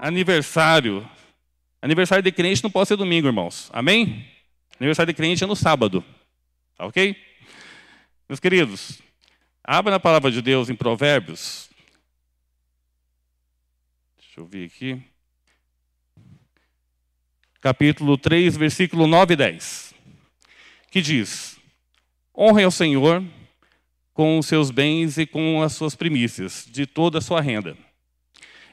aniversário. Aniversário de crente não pode ser domingo, irmãos. Amém? Aniversário de crente é no sábado. Tá ok? Meus queridos, abra na palavra de Deus em Provérbios. Deixa eu ver aqui. Capítulo 3, versículo 9 e 10. Que diz: Honre ao Senhor com os seus bens e com as suas primícias, de toda a sua renda.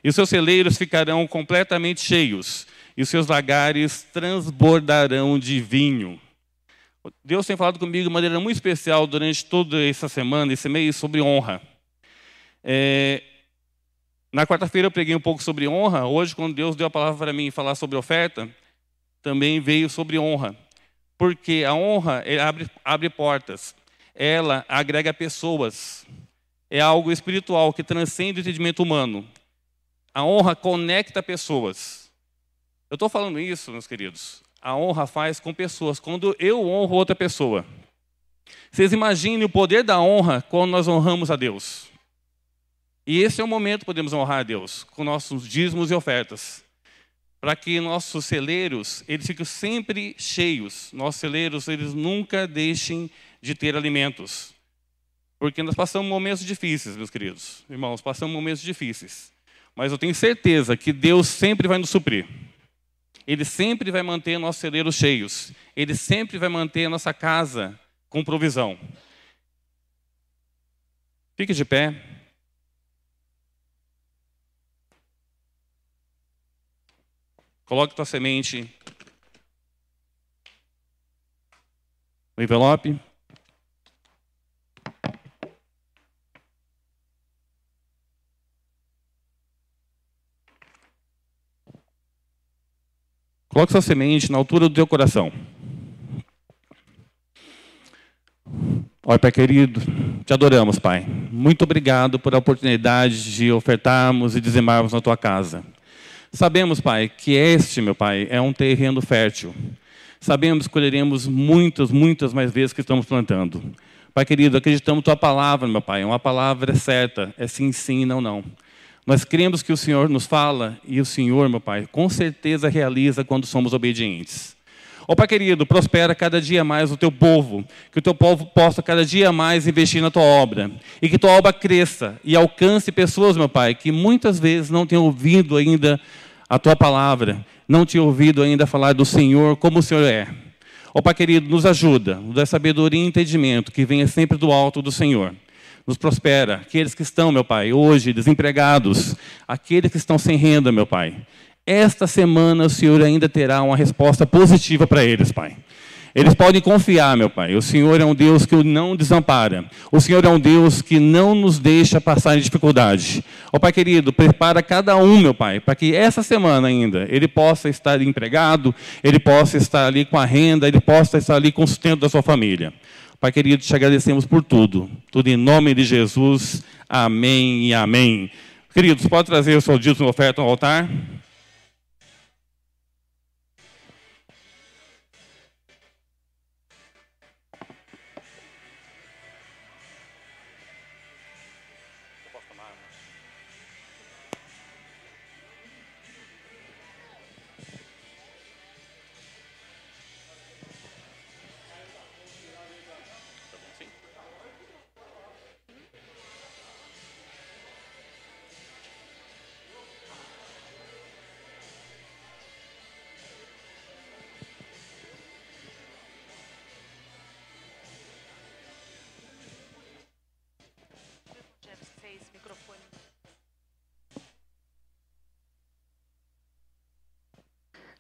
E os seus celeiros ficarão completamente cheios, e os seus lagares transbordarão de vinho. Deus tem falado comigo de maneira muito especial durante toda essa semana, esse mês, sobre honra. É, na quarta-feira eu preguei um pouco sobre honra. Hoje, quando Deus deu a palavra para mim falar sobre oferta, também veio sobre honra. Porque a honra abre, abre portas, ela agrega pessoas. É algo espiritual que transcende o entendimento humano. A honra conecta pessoas. Eu estou falando isso, meus queridos. A honra faz com pessoas. Quando eu honro outra pessoa. Vocês imaginem o poder da honra quando nós honramos a Deus. E esse é o momento que podemos honrar a Deus, com nossos dízimos e ofertas. Para que nossos celeiros, eles fiquem sempre cheios. Nossos celeiros, eles nunca deixem de ter alimentos. Porque nós passamos momentos difíceis, meus queridos. Irmãos, passamos momentos difíceis. Mas eu tenho certeza que Deus sempre vai nos suprir. Ele sempre vai manter nossos celeiros cheios. Ele sempre vai manter a nossa casa com provisão. Fique de pé. Coloque tua semente no envelope. Coloque sua semente na altura do teu coração. Olha, Pai querido, te adoramos, Pai. Muito obrigado por a oportunidade de ofertarmos e dizimarmos na tua casa. Sabemos, Pai, que este, meu Pai, é um terreno fértil. Sabemos que colheremos muitas, muitas mais vezes que estamos plantando. Pai querido, acreditamos tua palavra, meu Pai. Uma palavra certa, é sim, sim, não, não. Nós cremos que o Senhor nos fala e o Senhor, meu Pai, com certeza realiza quando somos obedientes. Ó Pai querido, prospera cada dia mais o teu povo, que o teu povo possa cada dia mais investir na tua obra e que tua obra cresça e alcance pessoas, meu Pai, que muitas vezes não têm ouvido ainda a tua palavra, não têm ouvido ainda falar do Senhor como o Senhor é. Ó Pai querido, nos ajuda, nos dá sabedoria e entendimento que venha sempre do alto do Senhor nos prospera. Aqueles que estão, meu Pai, hoje desempregados, aqueles que estão sem renda, meu Pai. Esta semana o Senhor ainda terá uma resposta positiva para eles, Pai. Eles podem confiar, meu Pai. O Senhor é um Deus que não desampara. O Senhor é um Deus que não nos deixa passar em dificuldade. Ó Pai querido, prepara cada um, meu Pai, para que essa semana ainda ele possa estar empregado, ele possa estar ali com a renda, ele possa estar ali com o sustento da sua família. Pai querido, te agradecemos por tudo. Tudo em nome de Jesus. Amém e amém. Queridos, pode trazer o seu dízimo oferta ao altar?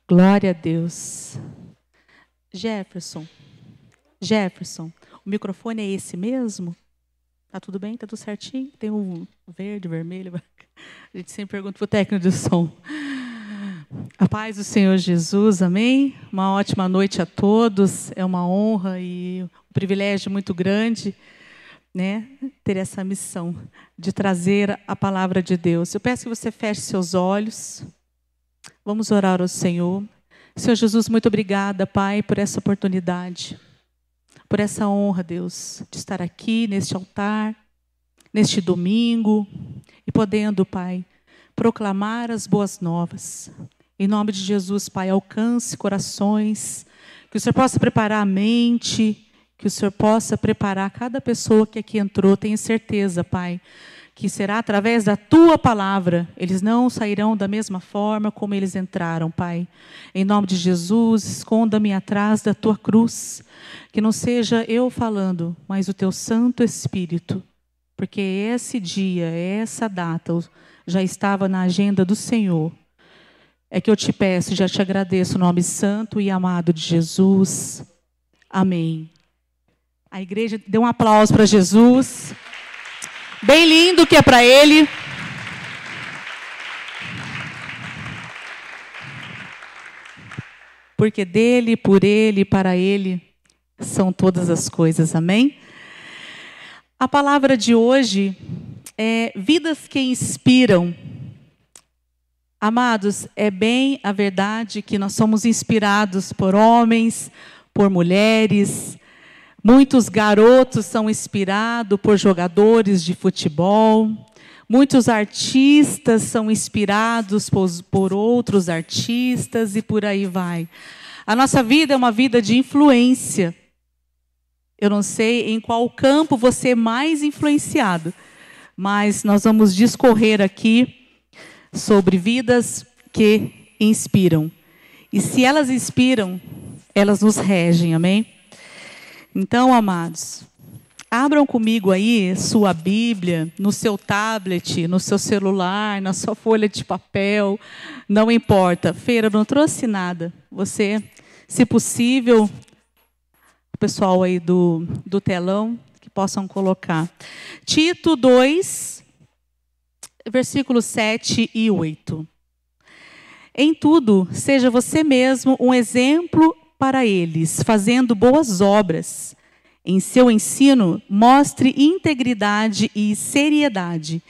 Glória a Deus. Jefferson, Jefferson, o microfone é esse mesmo? Tá tudo bem? Tá tudo certinho? Tem um verde, vermelho. A gente sempre pergunta para o técnico de som. A paz do Senhor Jesus, amém? Uma ótima noite a todos. É uma honra e um privilégio muito grande né, ter essa missão de trazer a palavra de Deus. Eu peço que você feche seus olhos. Vamos orar ao Senhor. Senhor Jesus, muito obrigada, Pai, por essa oportunidade, por essa honra, Deus, de estar aqui neste altar, neste domingo, e podendo, Pai, proclamar as boas novas. Em nome de Jesus, Pai, alcance corações, que o Senhor possa preparar a mente, que o Senhor possa preparar cada pessoa que aqui entrou. Tenho certeza, Pai, que será através da tua palavra. Eles não sairão da mesma forma como eles entraram, Pai. Em nome de Jesus, esconda-me atrás da tua cruz. Que não seja eu falando, mas o teu Santo Espírito. Porque esse dia, essa data, já estava na agenda do Senhor. É que eu te peço, já te agradeço, nome santo e amado de Jesus. Amém. A igreja deu um aplauso para Jesus. Bem lindo que é para ele. Porque dele, por ele, para ele são todas as coisas. Amém? A palavra de hoje é vidas que inspiram. Amados, é bem a verdade que nós somos inspirados por homens, por mulheres. Muitos garotos são inspirados por jogadores de futebol. Muitos artistas são inspirados por, por outros artistas e por aí vai. A nossa vida é uma vida de influência. Eu não sei em qual campo você é mais influenciado mas nós vamos discorrer aqui sobre vidas que inspiram. E se elas inspiram, elas nos regem, amém? Então, amados, abram comigo aí sua Bíblia, no seu tablet, no seu celular, na sua folha de papel, não importa. Feira, não trouxe nada. Você, se possível, o pessoal aí do, do telão, possam colocar. Tito 2, versículos 7 e 8. Em tudo, seja você mesmo um exemplo para eles, fazendo boas obras. Em seu ensino, mostre integridade e seriedade.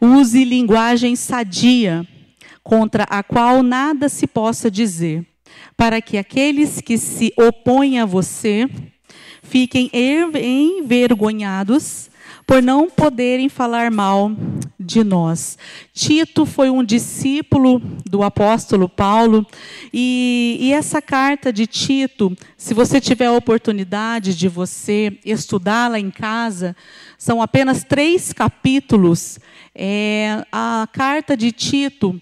Use linguagem sadia, contra a qual nada se possa dizer, para que aqueles que se opõem a você fiquem envergonhados por não poderem falar mal de nós. Tito foi um discípulo do apóstolo Paulo, e, e, essa carta de Tito, se você tiver a oportunidade de você estudá-la em casa, são apenas três capítulos. É, a carta de Tito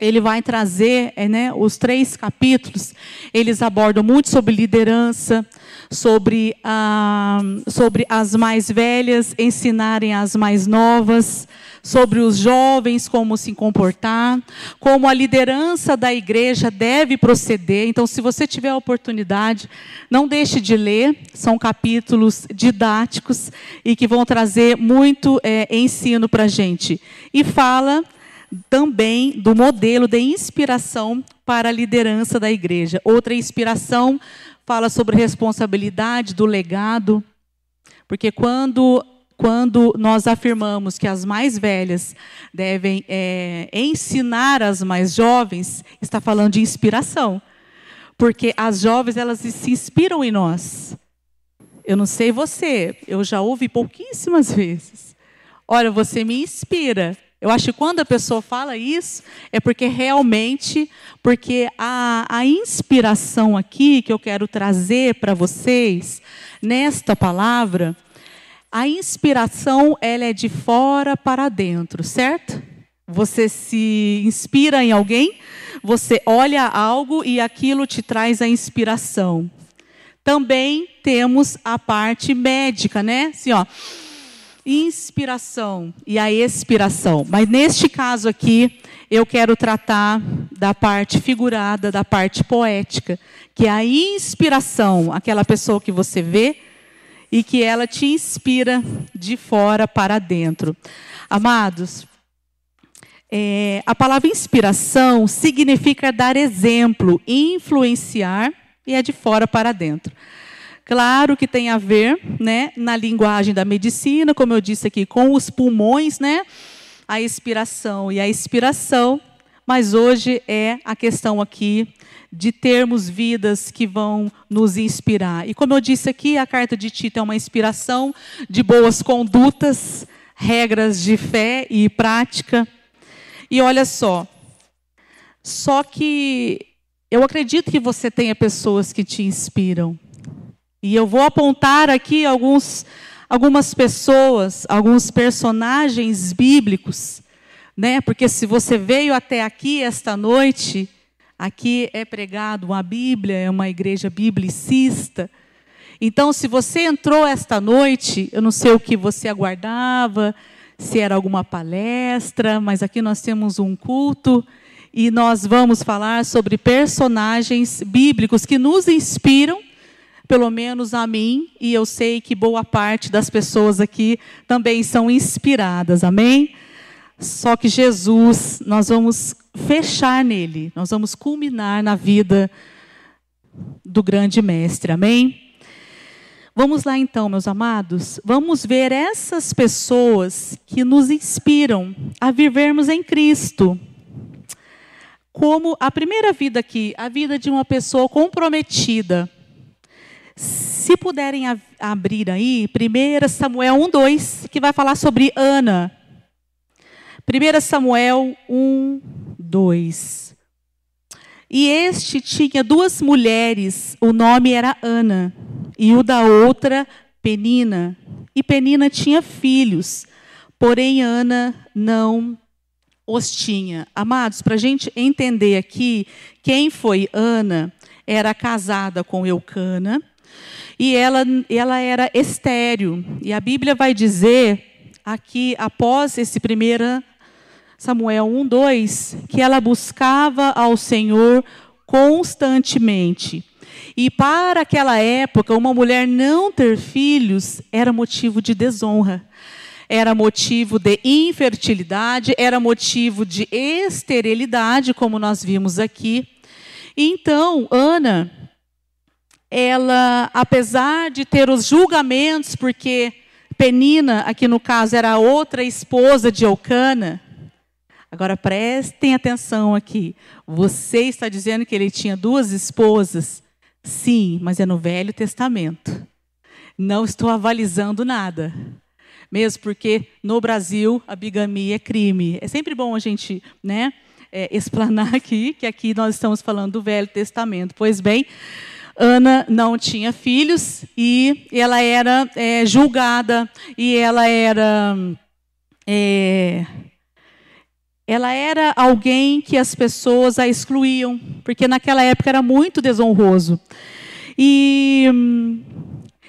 ele vai trazer é, né, os três capítulos, eles abordam muito sobre liderança, sobre, ah, sobre as mais velhas ensinarem as mais novas, sobre os jovens como se comportar, como a liderança da igreja deve proceder. Então, se você tiver a oportunidade, não deixe de ler, são capítulos didáticos e que vão trazer muito é, ensino para a gente. E fala também do modelo de inspiração para a liderança da igreja. Outra inspiração fala sobre responsabilidade do legado, porque quando quando nós afirmamos que as mais velhas devem é, ensinar as mais jovens, está falando de inspiração, porque as jovens elas se inspiram em nós. Eu não sei você, eu já ouvi pouquíssimas vezes. Olha, você me inspira. Eu acho que quando a pessoa fala isso, é porque realmente, porque a, a inspiração aqui que eu quero trazer para vocês, nesta palavra, a inspiração ela é de fora para dentro, certo? Você se inspira em alguém, você olha algo e aquilo te traz a inspiração. Também temos a parte médica, né? Assim, ó inspiração e a expiração. Mas neste caso aqui, eu quero tratar da parte figurada, da parte poética, que é a inspiração, aquela pessoa que você vê e que ela te inspira de fora para dentro. Amados, é, a palavra inspiração significa dar exemplo, influenciar e é de fora para dentro. Claro que tem a ver, né, na linguagem da medicina, como eu disse aqui, com os pulmões, né, a expiração e a expiração, mas hoje é a questão aqui de termos vidas que vão nos inspirar. E como eu disse aqui, a carta de Tito é uma inspiração de boas condutas, regras de fé e prática. E olha só, só que eu acredito que você tenha pessoas que te inspiram. E eu vou apontar aqui alguns, algumas pessoas, alguns personagens bíblicos, né? Porque se você veio até aqui esta noite, aqui é pregado uma Bíblia, é uma igreja biblicista. Então, se você entrou esta noite, eu não sei o que você aguardava, se era alguma palestra, mas aqui nós temos um culto e nós vamos falar sobre personagens bíblicos que nos inspiram, pelo menos a mim, e eu sei que boa parte das pessoas aqui também são inspiradas, amém? Só que Jesus, nós vamos fechar nele, nós vamos culminar na vida do grande mestre, amém? Vamos lá então, meus amados, vamos ver essas pessoas que nos inspiram a vivermos em Cristo. Como a primeira vida aqui, a vida de uma pessoa comprometida. Se puderem abrir aí, 1 Samuel 1:2, que vai falar sobre Ana. 1 Samuel 1, 2. E este tinha duas mulheres, o nome era Ana e o da outra Penina. E Penina tinha filhos, porém Ana não os tinha. Amados, para a gente entender aqui, quem foi Ana era casada com Eucana e ela, ela era estéreo. E a Bíblia vai dizer aqui, após esse primeiro Samuel 1, 2, que ela buscava ao Senhor constantemente. E para aquela época, uma mulher não ter filhos era motivo de desonra. Era motivo de infertilidade, era motivo de esterilidade, como nós vimos aqui. Então, Ana, ela, apesar de ter os julgamentos, porque Penina, aqui no caso, era outra esposa de Eucana. Agora prestem atenção aqui. Você está dizendo que ele tinha duas esposas? Sim, mas é no Velho Testamento. Não estou avalizando nada. Mesmo porque no Brasil a bigamia é crime. É sempre bom a gente né, é, explanar aqui, que aqui nós estamos falando do Velho Testamento. Pois bem, Ana não tinha filhos e ela era é, julgada e ela era. É, ela era alguém que as pessoas a excluíam, porque naquela época era muito desonroso. E,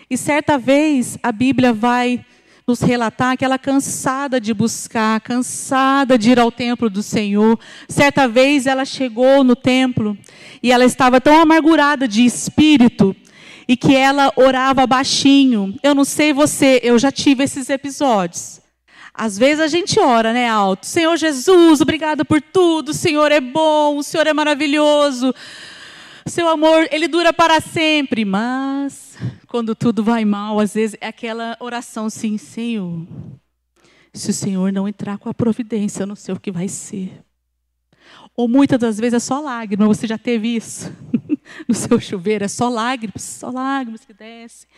e certa vez a Bíblia vai nos relatar que ela cansada de buscar, cansada de ir ao templo do Senhor. Certa vez ela chegou no templo e ela estava tão amargurada de espírito e que ela orava baixinho. Eu não sei você, eu já tive esses episódios. Às vezes a gente ora, né, alto. Senhor Jesus, obrigada por tudo. O Senhor é bom, o Senhor é maravilhoso. Seu amor, ele dura para sempre. Mas quando tudo vai mal, às vezes é aquela oração assim, Senhor, se o Senhor não entrar com a providência, eu não sei o que vai ser. Ou muitas das vezes é só lágrima, você já teve isso? no seu chuveiro, é só lágrimas, só lágrimas que descem,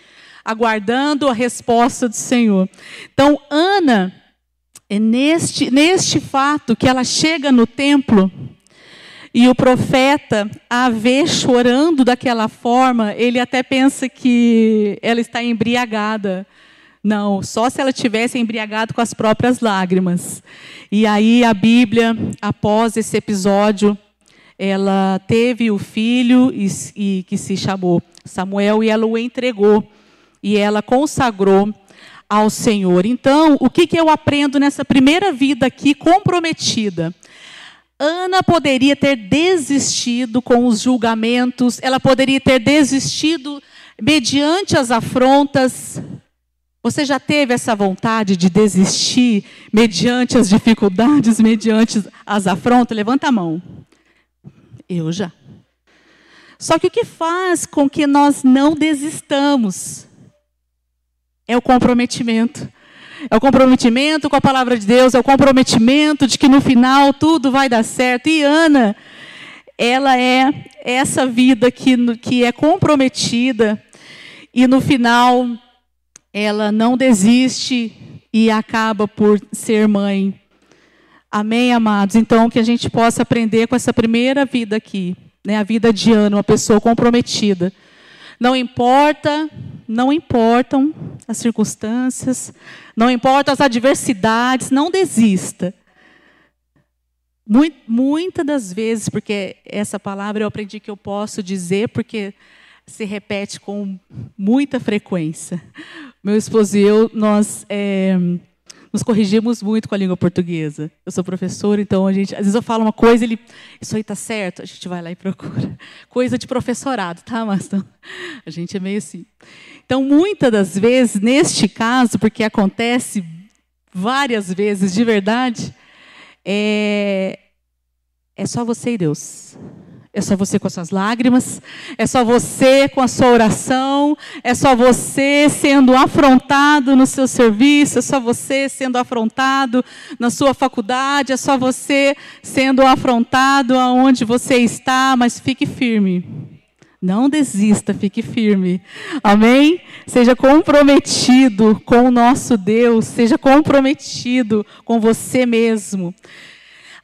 aguardando a resposta do Senhor. Então, Ana, é neste, neste fato que ela chega no templo e o profeta a vê chorando daquela forma, ele até pensa que ela está embriagada. Não, só se ela tivesse embriagado com as próprias lágrimas. E aí a Bíblia, após esse episódio, ela teve o filho e, e que se chamou Samuel e ela o entregou e ela consagrou ao Senhor. Então, o que, que eu aprendo nessa primeira vida aqui comprometida? Ana poderia ter desistido com os julgamentos, ela poderia ter desistido mediante as afrontas. Você já teve essa vontade de desistir mediante as dificuldades, mediante as afrontas? Levanta a mão. Eu já. Só que o que faz com que nós não desistamos? É o comprometimento. É o comprometimento com a palavra de Deus, é o comprometimento de que no final tudo vai dar certo. E Ana, ela é essa vida que, que é comprometida e no final ela não desiste e acaba por ser mãe Amém, amados? Então, que a gente possa aprender com essa primeira vida aqui, né? a vida de Ana, uma pessoa comprometida. Não importa, não importam as circunstâncias, não importam as adversidades, não desista. Muitas das vezes, porque essa palavra eu aprendi que eu posso dizer, porque se repete com muita frequência. Meu esposo e eu, nós é, nos corrigimos muito com a língua portuguesa. Eu sou professora, então a gente, às vezes eu falo uma coisa, ele, isso aí está certo, a gente vai lá e procura. Coisa de professorado, tá, Maston? A gente é meio assim. Então, muitas das vezes, neste caso, porque acontece várias vezes de verdade, é, é só você e Deus. É só você com as suas lágrimas, é só você com a sua oração, é só você sendo afrontado no seu serviço, é só você sendo afrontado na sua faculdade, é só você sendo afrontado aonde você está, mas fique firme. Não desista, fique firme. Amém? Seja comprometido com o nosso Deus, seja comprometido com você mesmo.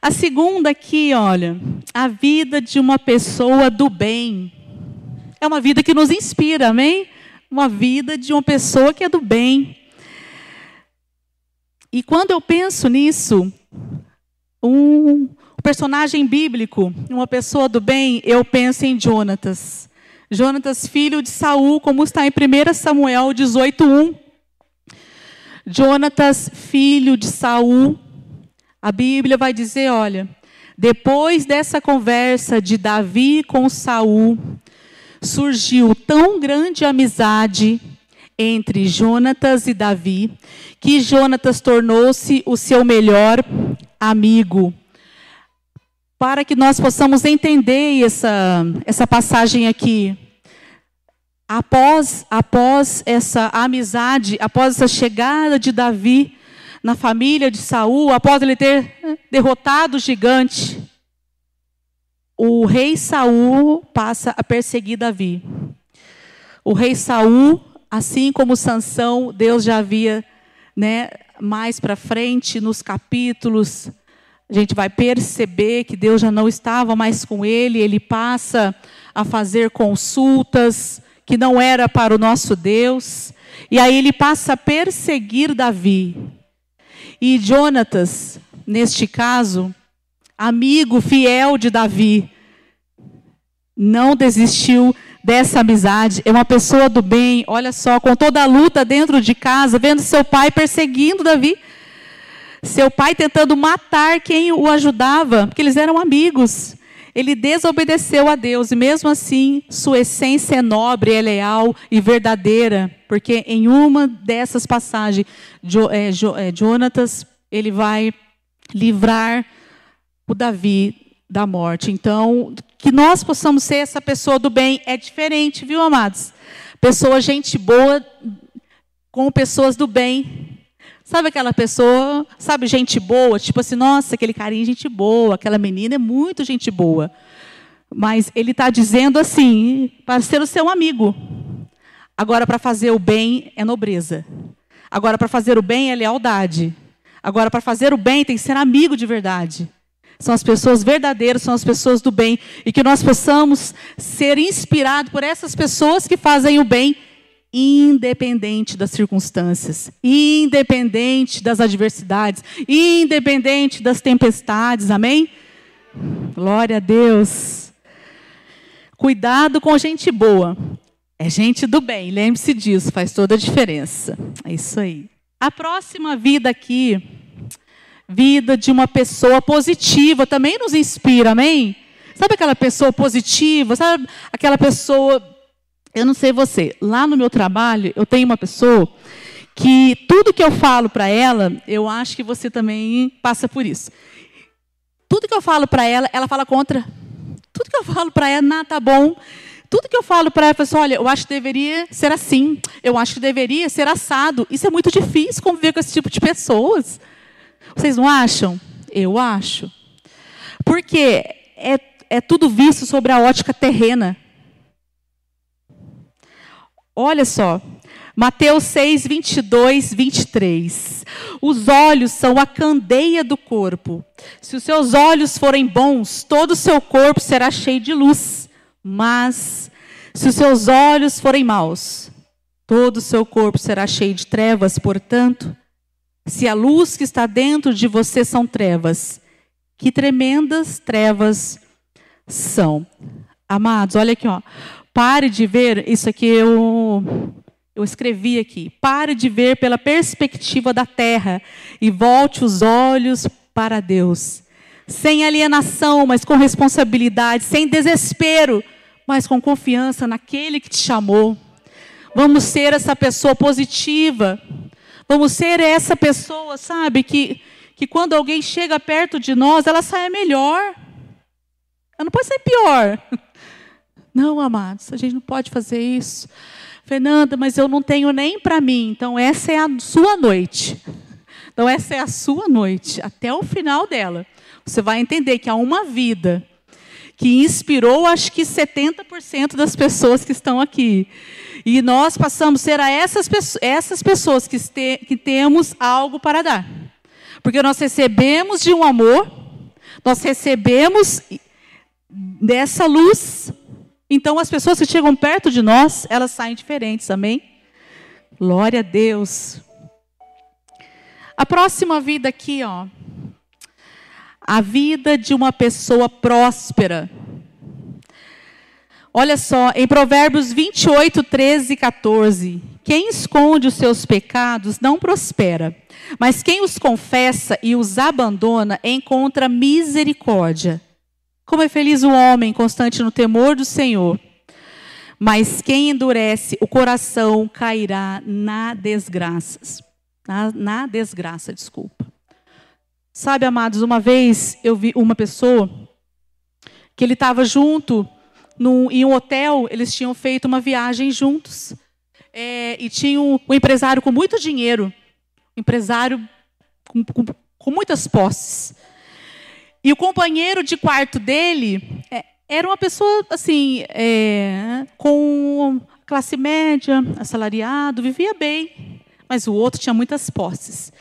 A segunda aqui, olha, a vida de uma pessoa do bem. É uma vida que nos inspira, amém? Uma vida de uma pessoa que é do bem. E quando eu penso nisso, um personagem bíblico, uma pessoa do bem, eu penso em Jonatas. Jonatas, filho de Saul, como está em 1 Samuel 18:1. Jonatas, filho de Saul, a Bíblia vai dizer, olha, depois dessa conversa de Davi com Saul, surgiu tão grande amizade entre Jonatas e Davi, que Jonatas tornou-se o seu melhor amigo. Para que nós possamos entender essa, essa passagem aqui, após, após essa amizade, após essa chegada de Davi na família de Saul, após ele ter derrotado o gigante, o rei Saul passa a perseguir Davi. O rei Saul, assim como Sansão, Deus já havia, né, mais para frente nos capítulos, a gente vai perceber que Deus já não estava mais com ele, ele passa a fazer consultas que não era para o nosso Deus, e aí ele passa a perseguir Davi. E Jonatas, neste caso, amigo fiel de Davi, não desistiu dessa amizade. É uma pessoa do bem, olha só, com toda a luta dentro de casa, vendo seu pai perseguindo Davi. Seu pai tentando matar quem o ajudava, porque eles eram amigos. Ele desobedeceu a Deus e mesmo assim sua essência é nobre, é leal e verdadeira, porque em uma dessas passagens, jo, é, jo, é, Jonatas ele vai livrar o Davi da morte. Então, que nós possamos ser essa pessoa do bem é diferente, viu, amados? Pessoa gente boa com pessoas do bem. Sabe aquela pessoa, sabe, gente boa, tipo assim, nossa, aquele carinha é gente boa, aquela menina é muito gente boa. Mas ele está dizendo assim, para ser o seu amigo. Agora, para fazer o bem é nobreza. Agora, para fazer o bem é lealdade. Agora, para fazer o bem tem que ser amigo de verdade. São as pessoas verdadeiras, são as pessoas do bem. E que nós possamos ser inspirados por essas pessoas que fazem o bem independente das circunstâncias, independente das adversidades, independente das tempestades. Amém? Glória a Deus. Cuidado com gente boa. É gente do bem, lembre-se disso, faz toda a diferença. É isso aí. A próxima vida aqui, vida de uma pessoa positiva, também nos inspira, amém? Sabe aquela pessoa positiva? Sabe aquela pessoa eu não sei você, lá no meu trabalho, eu tenho uma pessoa que tudo que eu falo para ela, eu acho que você também passa por isso. Tudo que eu falo para ela, ela fala contra. Tudo que eu falo para ela, nada tá bom. Tudo que eu falo para ela, pessoal, olha, eu acho que deveria ser assim. Eu acho que deveria ser assado. Isso é muito difícil conviver com esse tipo de pessoas. Vocês não acham? Eu acho. Porque é, é tudo visto sobre a ótica terrena. Olha só, Mateus 6, 22, 23. Os olhos são a candeia do corpo. Se os seus olhos forem bons, todo o seu corpo será cheio de luz. Mas, se os seus olhos forem maus, todo o seu corpo será cheio de trevas. Portanto, se a luz que está dentro de você são trevas, que tremendas trevas são. Amados, olha aqui, ó. Pare de ver, isso aqui eu eu escrevi aqui: pare de ver pela perspectiva da terra e volte os olhos para Deus. Sem alienação, mas com responsabilidade, sem desespero, mas com confiança naquele que te chamou. Vamos ser essa pessoa positiva. Vamos ser essa pessoa, sabe, que, que quando alguém chega perto de nós, ela sai melhor. Ela não pode ser pior. Não, amados, a gente não pode fazer isso. Fernanda, mas eu não tenho nem para mim. Então, essa é a sua noite. Então, essa é a sua noite, até o final dela. Você vai entender que há uma vida que inspirou, acho que 70% das pessoas que estão aqui. E nós passamos a ser a essas, essas pessoas que, que temos algo para dar. Porque nós recebemos de um amor, nós recebemos dessa luz então, as pessoas que chegam perto de nós, elas saem diferentes, amém? Glória a Deus. A próxima vida aqui, ó. A vida de uma pessoa próspera. Olha só, em Provérbios 28, 13 e 14. Quem esconde os seus pecados não prospera, mas quem os confessa e os abandona encontra misericórdia. Como é feliz o homem constante no temor do Senhor. Mas quem endurece o coração cairá na desgraça. Na, na desgraça, desculpa. Sabe, amados, uma vez eu vi uma pessoa que ele estava junto num, em um hotel, eles tinham feito uma viagem juntos. É, e tinha um, um, empresário com muito dinheiro, empresário com, com, com muitas posses. E o companheiro de quarto dele é, era uma pessoa assim, é, com classe média, assalariado, vivia bem, mas o outro tinha muitas posses.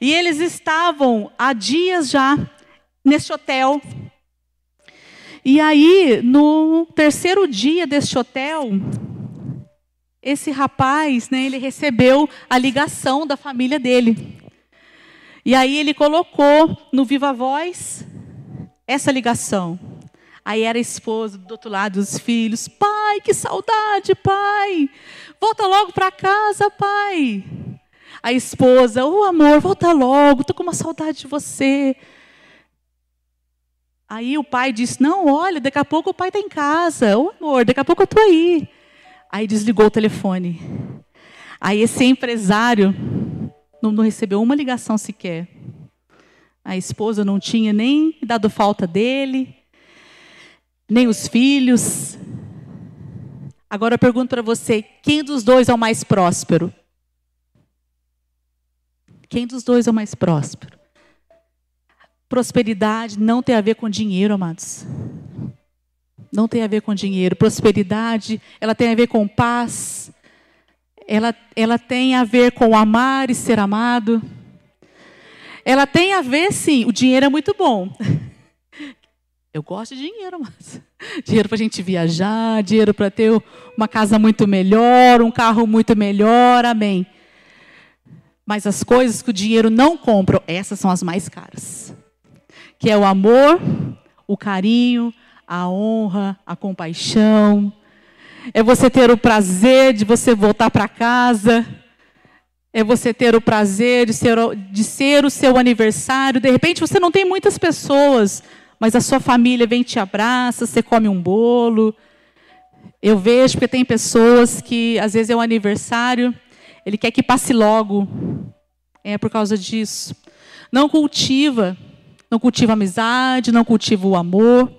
E eles estavam há dias já neste hotel. E aí, no terceiro dia deste hotel, esse rapaz, né, ele recebeu a ligação da família dele. E aí ele colocou no Viva Voz essa ligação. Aí era a esposa do outro lado, os filhos. Pai, que saudade, pai. Volta logo para casa, pai. A esposa, o oh, amor, volta logo, estou com uma saudade de você. Aí o pai disse: Não, olha, daqui a pouco o pai está em casa. Ô oh, amor, daqui a pouco eu estou aí. Aí desligou o telefone. Aí esse empresário não, não recebeu uma ligação sequer. A esposa não tinha nem dado falta dele, nem os filhos. Agora eu pergunto para você: quem dos dois é o mais próspero? Quem dos dois é o mais próspero? Prosperidade não tem a ver com dinheiro, amados. Não tem a ver com dinheiro. Prosperidade, ela tem a ver com paz. Ela, ela tem a ver com amar e ser amado. Ela tem a ver, sim, o dinheiro é muito bom. Eu gosto de dinheiro, mas dinheiro para a gente viajar, dinheiro para ter uma casa muito melhor, um carro muito melhor, amém. Mas as coisas que o dinheiro não compra, essas são as mais caras. Que é o amor, o carinho, a honra, a compaixão. É você ter o prazer de você voltar para casa é você ter o prazer de ser, de ser o seu aniversário. De repente você não tem muitas pessoas, mas a sua família vem te abraça, você come um bolo. Eu vejo porque tem pessoas que às vezes é o aniversário, ele quer que passe logo. É por causa disso. Não cultiva, não cultiva amizade, não cultiva o amor,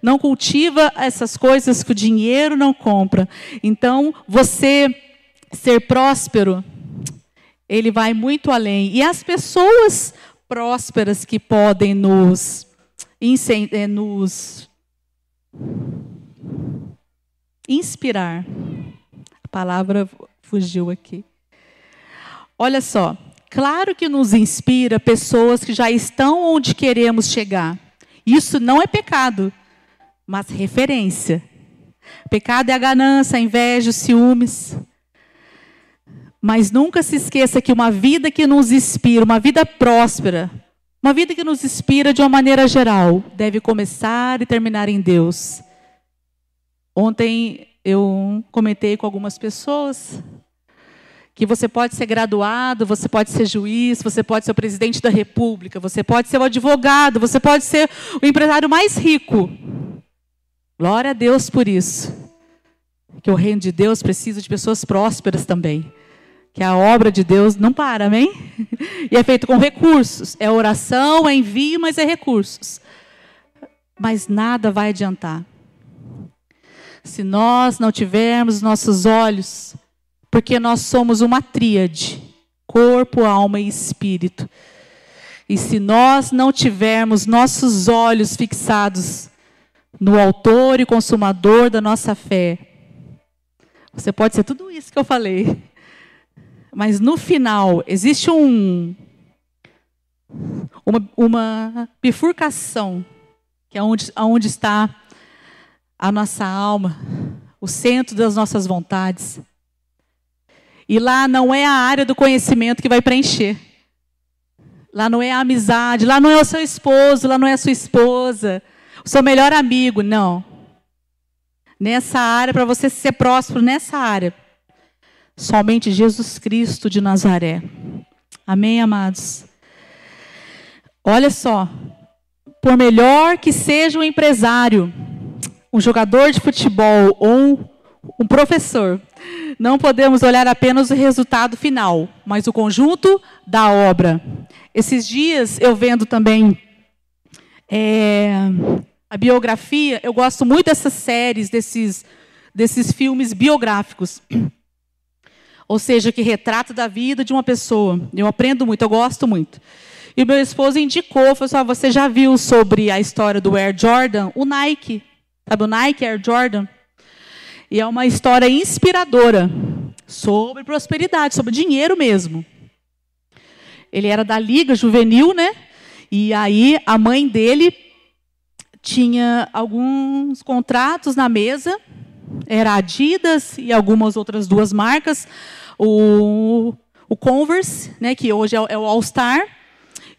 não cultiva essas coisas que o dinheiro não compra. Então, você ser próspero ele vai muito além. E as pessoas prósperas que podem nos, eh, nos inspirar. A palavra fugiu aqui. Olha só, claro que nos inspira pessoas que já estão onde queremos chegar. Isso não é pecado, mas referência. Pecado é a ganância, a inveja, os ciúmes. Mas nunca se esqueça que uma vida que nos inspira, uma vida próspera, uma vida que nos inspira de uma maneira geral, deve começar e terminar em Deus. Ontem eu comentei com algumas pessoas que você pode ser graduado, você pode ser juiz, você pode ser o presidente da república, você pode ser o advogado, você pode ser o empresário mais rico. Glória a Deus por isso. Que o reino de Deus precisa de pessoas prósperas também. Que a obra de Deus não para, amém? E é feito com recursos. É oração, é envio, mas é recursos. Mas nada vai adiantar. Se nós não tivermos nossos olhos porque nós somos uma tríade: corpo, alma e espírito. E se nós não tivermos nossos olhos fixados no autor e consumador da nossa fé, você pode ser tudo isso que eu falei, mas no final existe um uma, uma bifurcação que é onde, onde está a nossa alma, o centro das nossas vontades. E lá não é a área do conhecimento que vai preencher. Lá não é a amizade, lá não é o seu esposo, lá não é a sua esposa, o seu melhor amigo, não. Nessa área, para você ser próspero nessa área, somente Jesus Cristo de Nazaré. Amém, amados? Olha só, por melhor que seja um empresário, um jogador de futebol ou um, professor, não podemos olhar apenas o resultado final, mas o conjunto da obra. Esses dias eu vendo também é, a biografia, eu gosto muito dessas séries, desses, desses filmes biográficos. Ou seja, que retrata da vida de uma pessoa. Eu aprendo muito, eu gosto muito. E o meu esposo indicou, falou assim, ah, você já viu sobre a história do Air Jordan? O Nike, sabe o Nike Air Jordan? E é uma história inspiradora sobre prosperidade, sobre dinheiro mesmo. Ele era da Liga Juvenil, né? E aí a mãe dele tinha alguns contratos na mesa, era Adidas e algumas outras duas marcas, o, o Converse, né, que hoje é, é o All Star,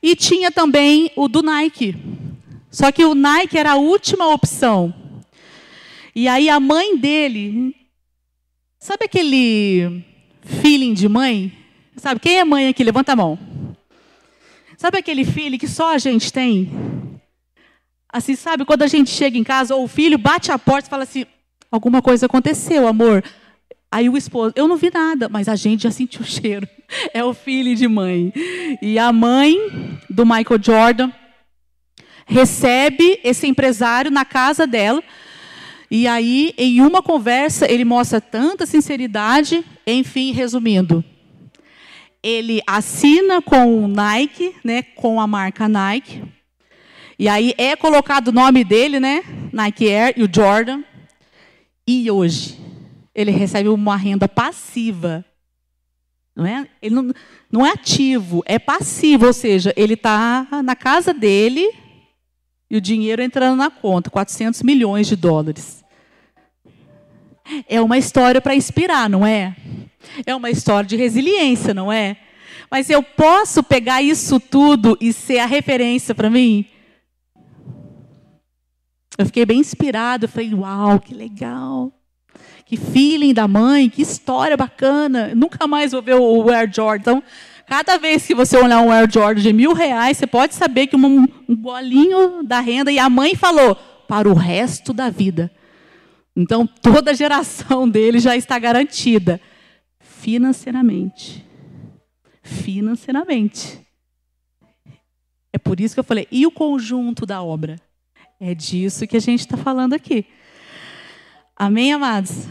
e tinha também o do Nike. Só que o Nike era a última opção. E aí a mãe dele, sabe aquele feeling de mãe? Sabe, quem é mãe aqui? Levanta a mão. Sabe aquele feeling que só a gente tem? Assim, sabe, quando a gente chega em casa, ou o filho bate a porta e fala assim: alguma coisa aconteceu, amor. Aí o esposo, eu não vi nada, mas a gente já sentiu o cheiro. É o filho de mãe. E a mãe do Michael Jordan recebe esse empresário na casa dela e aí, em uma conversa, ele mostra tanta sinceridade, enfim, resumindo, ele assina com o Nike, né, com a marca Nike. E aí é colocado o nome dele, né, Nike Air e o Jordan. E hoje ele recebe uma renda passiva. Não é? Ele não, não é ativo, é passivo, ou seja, ele está na casa dele e o dinheiro entrando na conta, 400 milhões de dólares. É uma história para inspirar, não é? É uma história de resiliência, não é? Mas eu posso pegar isso tudo e ser a referência para mim? Eu fiquei bem inspirado, eu falei, uau, que legal. Que feeling da mãe, que história bacana. Nunca mais vou ver o Air Jordan. Então, Cada vez que você olhar um Air Jordan de mil reais, você pode saber que um, um bolinho da renda, e a mãe falou, para o resto da vida. Então, toda a geração dele já está garantida financeiramente. Financeiramente. É por isso que eu falei, e o conjunto da obra? É disso que a gente está falando aqui. Amém, amados?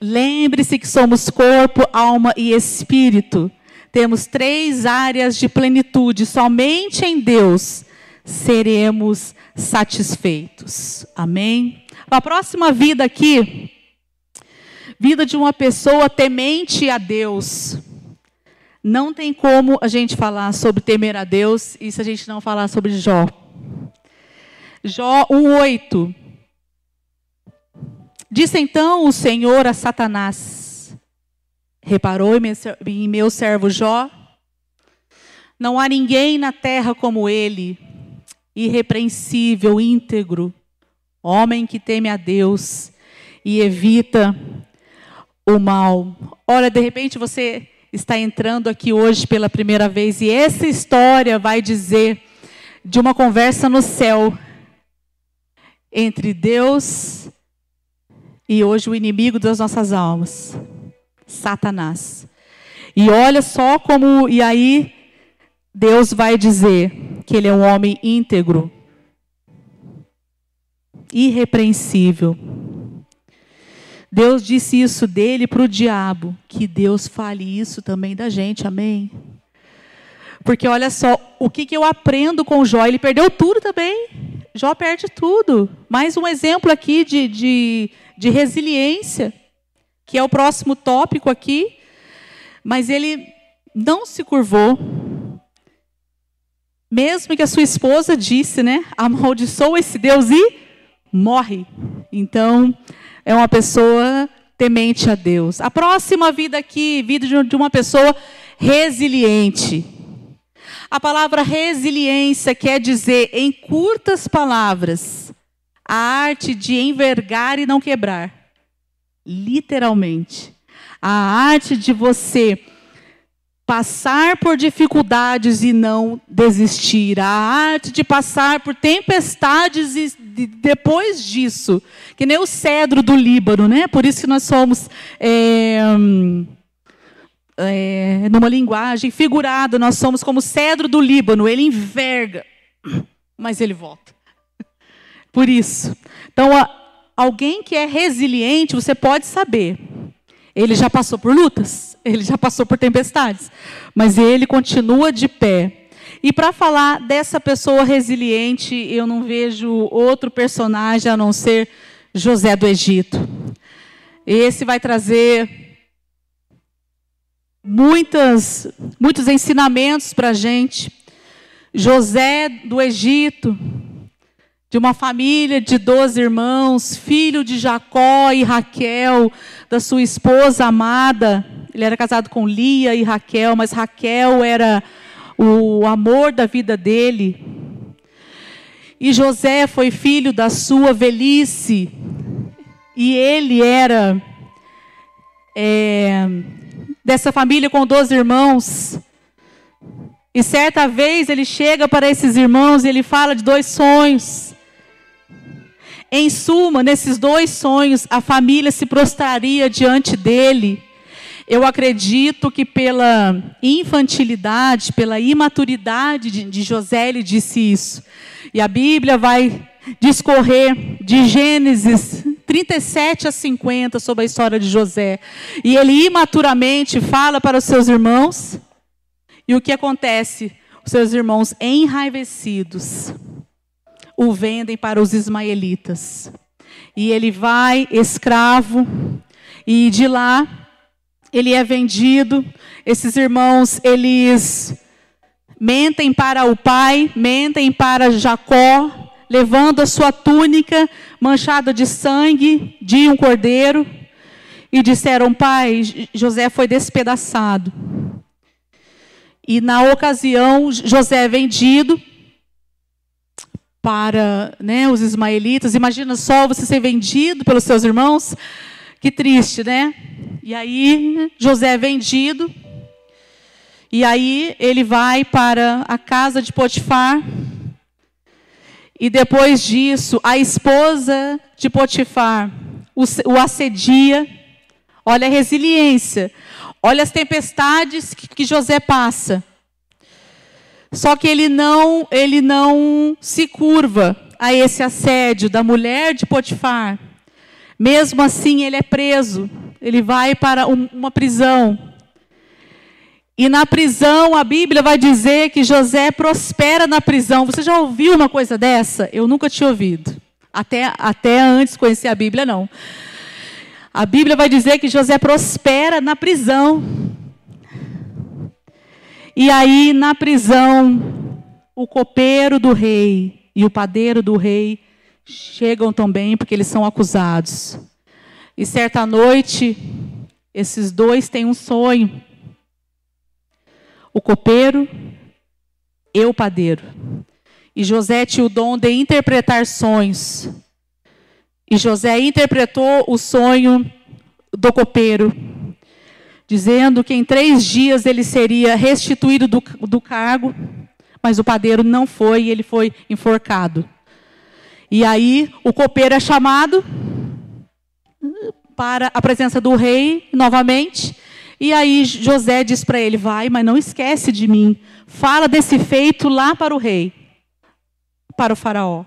Lembre-se que somos corpo, alma e espírito. Temos três áreas de plenitude. Somente em Deus seremos satisfeitos. Amém? A próxima vida aqui, vida de uma pessoa temente a Deus. Não tem como a gente falar sobre temer a Deus e se a gente não falar sobre Jó. Jó 1:8. Disse então o Senhor a Satanás: Reparou em meu servo Jó? Não há ninguém na terra como ele, irrepreensível, íntegro, homem que teme a Deus e evita o mal. Olha, de repente você está entrando aqui hoje pela primeira vez e essa história vai dizer de uma conversa no céu entre Deus e hoje o inimigo das nossas almas, Satanás. E olha só como e aí Deus vai dizer que ele é um homem íntegro, irrepreensível. Deus disse isso dele para o diabo, que Deus fale isso também da gente, amém? Porque olha só, o que, que eu aprendo com Jó? Ele perdeu tudo também. Jó perde tudo. Mais um exemplo aqui de, de, de resiliência, que é o próximo tópico aqui. Mas ele não se curvou, mesmo que a sua esposa disse, né? Amaldiçoa esse Deus e morre. Então, é uma pessoa temente a Deus. A próxima vida aqui, vida de uma pessoa resiliente. A palavra resiliência quer dizer, em curtas palavras, a arte de envergar e não quebrar. Literalmente. A arte de você passar por dificuldades e não desistir, a arte de passar por tempestades e depois disso, que nem o cedro do Líbano, né? Por isso que nós somos é, é, numa linguagem figurada, nós somos como cedro do Líbano, ele enverga, mas ele volta. Por isso, então a, alguém que é resiliente, você pode saber ele já passou por lutas, ele já passou por tempestades, mas ele continua de pé. E para falar dessa pessoa resiliente, eu não vejo outro personagem a não ser José do Egito. Esse vai trazer muitas, muitos ensinamentos para a gente. José do Egito, de uma família de doze irmãos, filho de Jacó e Raquel, da sua esposa amada. Ele era casado com Lia e Raquel, mas Raquel era o amor da vida dele. E José foi filho da sua velhice, e ele era é, dessa família com doze irmãos. E certa vez ele chega para esses irmãos e ele fala de dois sonhos. Em suma, nesses dois sonhos, a família se prostraria diante dele. Eu acredito que pela infantilidade, pela imaturidade de, de José, ele disse isso. E a Bíblia vai discorrer de Gênesis 37 a 50 sobre a história de José. E ele imaturamente fala para os seus irmãos. E o que acontece? Os seus irmãos enraivecidos o vendem para os ismaelitas. E ele vai escravo, e de lá ele é vendido. Esses irmãos, eles mentem para o pai, mentem para Jacó, levando a sua túnica manchada de sangue de um cordeiro. E disseram: Pai, José foi despedaçado. E na ocasião, José é vendido para né, os ismaelitas. Imagina só você ser vendido pelos seus irmãos. Que triste, né? E aí José é vendido. E aí ele vai para a casa de Potifar. E depois disso, a esposa de Potifar o, assedia. Olha a resiliência. Olha as tempestades que, José passa. Só que ele não, ele não se curva a esse assédio da mulher de Potifar. Mesmo assim, ele é preso. Ele vai para um, uma prisão. E na prisão, a Bíblia vai dizer que José prospera na prisão. Você já ouviu uma coisa dessa? Eu nunca tinha ouvido. Até, até antes conhecer a Bíblia, não. A Bíblia vai dizer que José prospera na prisão. E aí, na prisão, o copeiro do rei e o padeiro do rei chegam também, porque eles são acusados. E certa noite, esses dois têm um sonho. O copeiro e o padeiro. E José tinha o dom de interpretar sonhos. E José interpretou o sonho do copeiro, dizendo que em três dias ele seria restituído do, do cargo, mas o padeiro não foi e ele foi enforcado. E aí o copeiro é chamado para a presença do rei novamente. E aí José diz para ele: Vai, mas não esquece de mim. Fala desse feito lá para o rei, para o Faraó.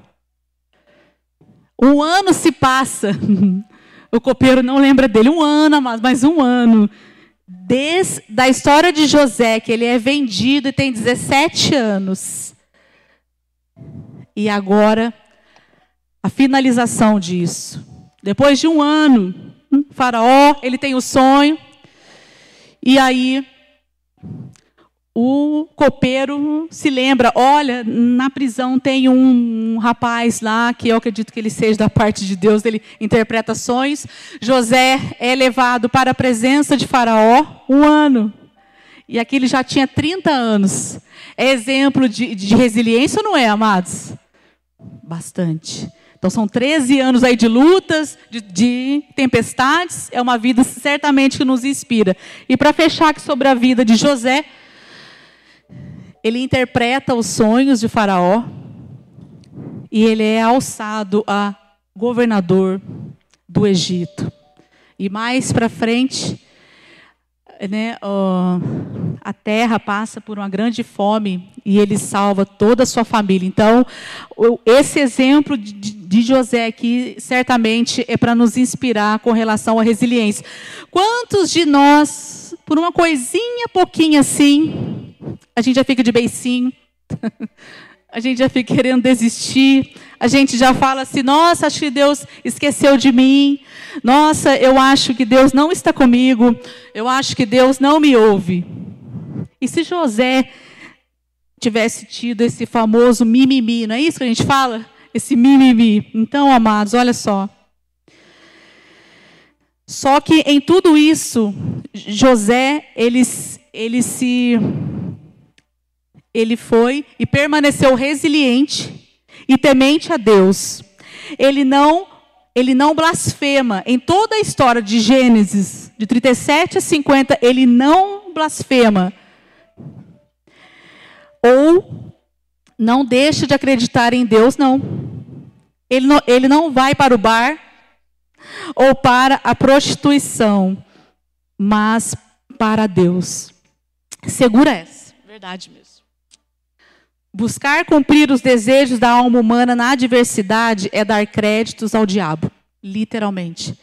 Um ano se passa. O copeiro não lembra dele. Um ano, mas mais um ano. Desde da história de José, que ele é vendido e tem 17 anos. E agora, a finalização disso. Depois de um ano, Faraó, ele tem o sonho. E aí, o copeiro se lembra: olha, na prisão tem um, rapaz lá, que eu acredito que ele seja da parte de Deus, ele interpreta sonhos. José é levado para a presença de Faraó um ano. E aqui ele já tinha 30 anos. É exemplo de, de resiliência ou não é, amados? Bastante. Então são 13 anos aí de lutas, de, de, tempestades, é uma vida certamente que nos inspira. E para fechar aqui sobre a vida de José, ele interpreta os sonhos de Faraó e ele é alçado a governador do Egito. E mais para frente, né, a terra passa por uma grande fome e ele salva toda a sua família. Então, esse exemplo de José aqui certamente é para nos inspirar com relação à resiliência. Quantos de nós, por uma coisinha pouquinho assim, a gente já fica de beicinho, a gente já fica querendo desistir, a gente já fala assim: nossa, acho que Deus esqueceu de mim, nossa, eu acho que Deus não está comigo, eu acho que Deus não me ouve. E se José tivesse tido esse famoso mimimi, não é isso que a gente fala? Esse mimimi. Então, amados, olha só. Só que em tudo isso, José, ele, ele se ele foi e permaneceu resiliente e temente a Deus. Ele não ele não blasfema. Em toda a história de Gênesis, de 37 a 50, ele não blasfema. Ou não deixa de acreditar em Deus, não. Ele não, ele não vai para o bar ou para a prostituição, mas para Deus. Segura essa, verdade mesmo. Buscar cumprir os desejos da alma humana na adversidade é dar créditos ao diabo, literalmente.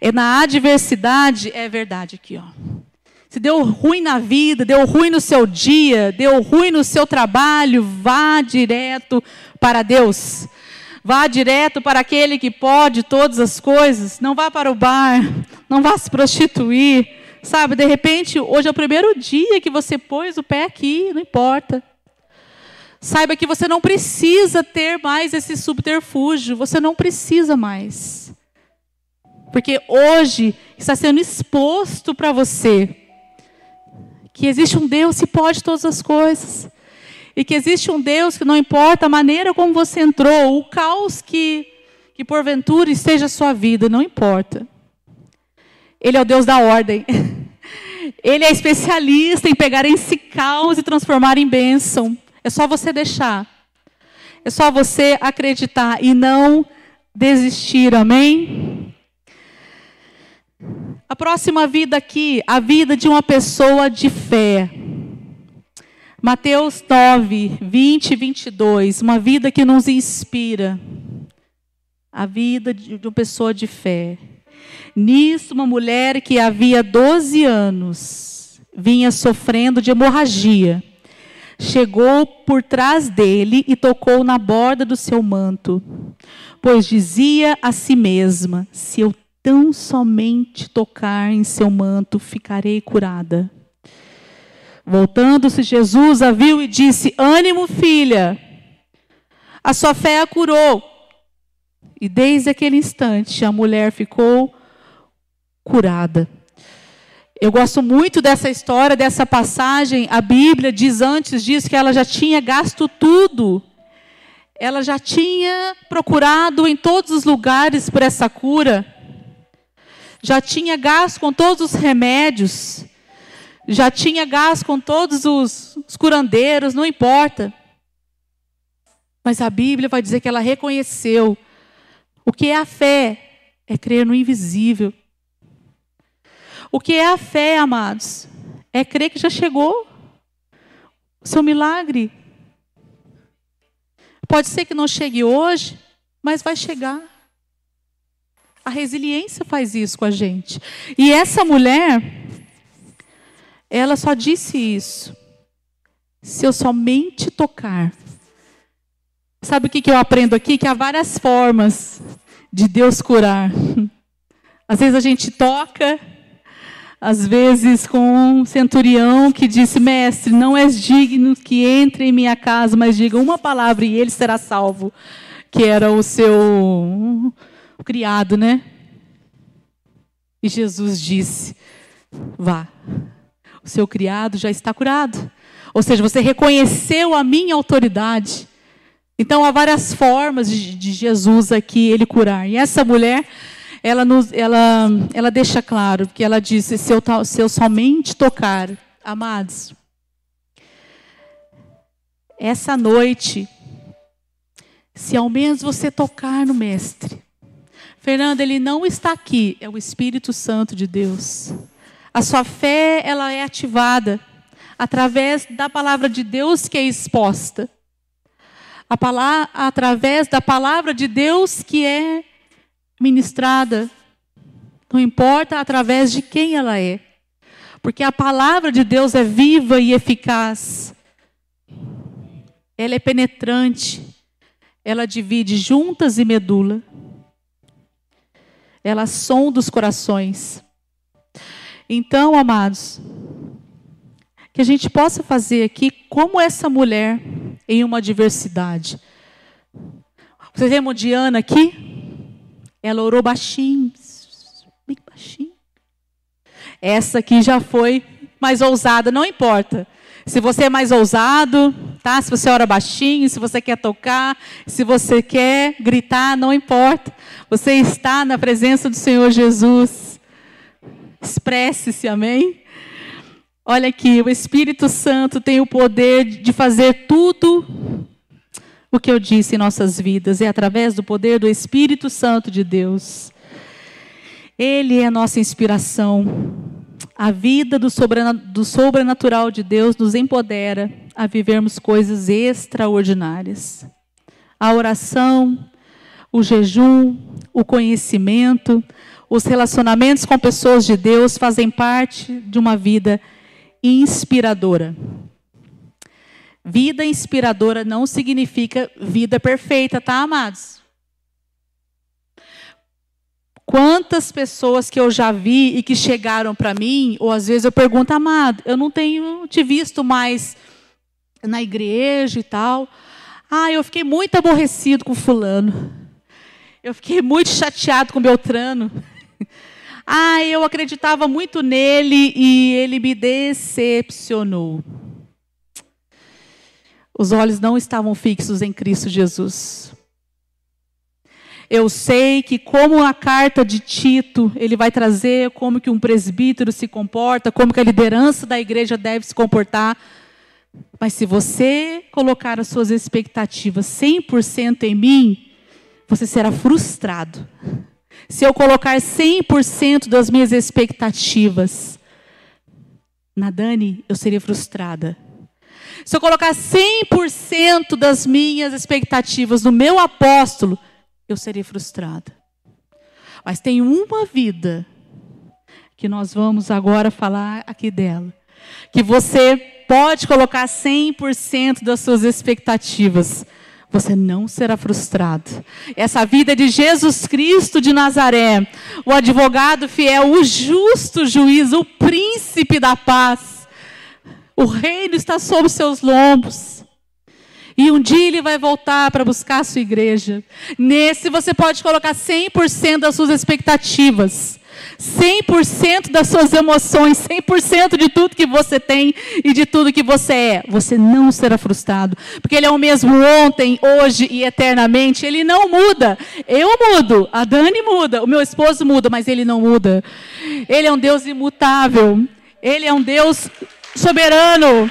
É na adversidade é verdade aqui, ó. Se deu ruim na vida, deu ruim no seu dia, deu ruim no seu trabalho, vá direto para Deus. Vá direto para aquele que pode todas as coisas. Não vá para o bar, não vá se prostituir. Sabe, de repente, hoje é o primeiro dia que você pôs o pé aqui, não importa. Saiba que você não precisa ter mais esse subterfúgio, você não precisa mais. Porque hoje está sendo exposto para você que existe um Deus que pode todas as coisas. E que existe um Deus que não importa a maneira como você entrou, o caos que, que porventura esteja a sua vida, não importa. Ele é o Deus da ordem. Ele é especialista em pegar esse caos e transformar em bênção. É só você deixar. É só você acreditar e não desistir, amém? A próxima vida aqui, a vida de uma pessoa de fé. Mateus 9, 20 e 22, uma vida que nos inspira. A vida de uma pessoa de fé. Nisso, uma mulher que havia 12 anos vinha sofrendo de hemorragia chegou por trás dele e tocou na borda do seu manto, pois dizia a si mesma: Se eu tão somente tocar em seu manto, ficarei curada. Voltando-se, Jesus a viu e disse: Ânimo, filha, a sua fé a curou. E desde aquele instante a mulher ficou curada. Eu gosto muito dessa história, dessa passagem. A Bíblia diz antes disso que ela já tinha gasto tudo. Ela já tinha procurado em todos os lugares por essa cura. Já tinha gasto com todos os remédios. Já tinha gasto com todos os, os curandeiros, não importa. Mas a Bíblia vai dizer que ela reconheceu o que é a fé? É crer no invisível. O que é a fé, amados? É crer que já chegou o seu milagre. Pode ser que não chegue hoje, mas vai chegar. A resiliência faz isso com a gente. E essa mulher, ela só disse isso. Se eu somente tocar Sabe o que, eu aprendo aqui? Que há várias formas de Deus curar. Às vezes a gente toca, às vezes com um centurião que disse: Mestre, não és digno que entre em minha casa, mas diga uma palavra e ele será salvo. Que era o seu criado, né? E Jesus disse: Vá, o seu criado já está curado. Ou seja, você reconheceu a minha autoridade. Então há várias formas de, de Jesus aqui ele curar. E essa mulher, ela, nos, ela, ela deixa claro que ela disse: se eu, se eu somente tocar, amados, essa noite, se ao menos você tocar no Mestre, Fernando, ele não está aqui, é o Espírito Santo de Deus. A sua fé, ela é ativada através da palavra de Deus que é exposta a palavra, através da palavra de Deus que é ministrada. Não importa através de quem ela é. Porque a palavra de Deus é viva e eficaz. Ela é penetrante. Ela divide juntas e medula. Ela sonda os corações. Então, amados, que a gente possa fazer aqui como essa mulher em uma diversidade. Vocês lembram de Ana aqui? Ela orou baixinho, bem baixinho. Essa aqui já foi mais ousada, não importa. Se você é mais ousado, tá? Se você ora baixinho, se você quer tocar, se você quer gritar, não importa. Você está na presença do Senhor Jesus. Expresse-se, amém? Olha aqui, o Espírito Santo tem o poder de fazer tudo o que eu disse em nossas vidas. É através do poder do Espírito Santo de Deus. Ele é a nossa inspiração. A vida do, sobrenatural de Deus nos empodera a vivermos coisas extraordinárias. A oração, o jejum, o conhecimento, os relacionamentos com pessoas de Deus fazem parte de uma vida inspiradora. Vida inspiradora não significa vida perfeita, tá, amados? Quantas pessoas que eu já vi e que chegaram para mim, ou às vezes eu pergunto, amado, eu não tenho te visto mais na igreja e tal. Ah, eu fiquei muito aborrecido com fulano. Eu fiquei muito chateado com Beltrano. Ah, eu acreditava muito nele e ele me decepcionou. Os olhos não estavam fixos em Cristo Jesus. Eu sei que como a carta de Tito, ele vai trazer como que um presbítero se comporta, como que a liderança da igreja deve se comportar. Mas se você colocar as suas expectativas 100% em mim, você será frustrado. Se eu colocar 100% das minhas expectativas na Dani, eu seria frustrada. Se eu colocar 100% das minhas expectativas no meu apóstolo, eu seria frustrada. Mas tem uma vida que nós vamos agora falar aqui dela, que você pode colocar 100% das suas expectativas. você não será frustrado. Essa vida de Jesus Cristo de Nazaré, o advogado fiel, o justo juiz, o príncipe da paz. O reino está sob seus lombos. E um dia ele vai voltar para buscar a sua igreja. Nesse você pode colocar 100% das suas expectativas. 100% das suas emoções, 100% de tudo que você tem e de tudo que você é. Você não será frustrado, porque Ele é o mesmo ontem, hoje e eternamente. Ele não muda. Eu mudo, a Dani muda, o meu esposo muda, mas Ele não muda. Ele é um Deus imutável. Ele é um Deus soberano.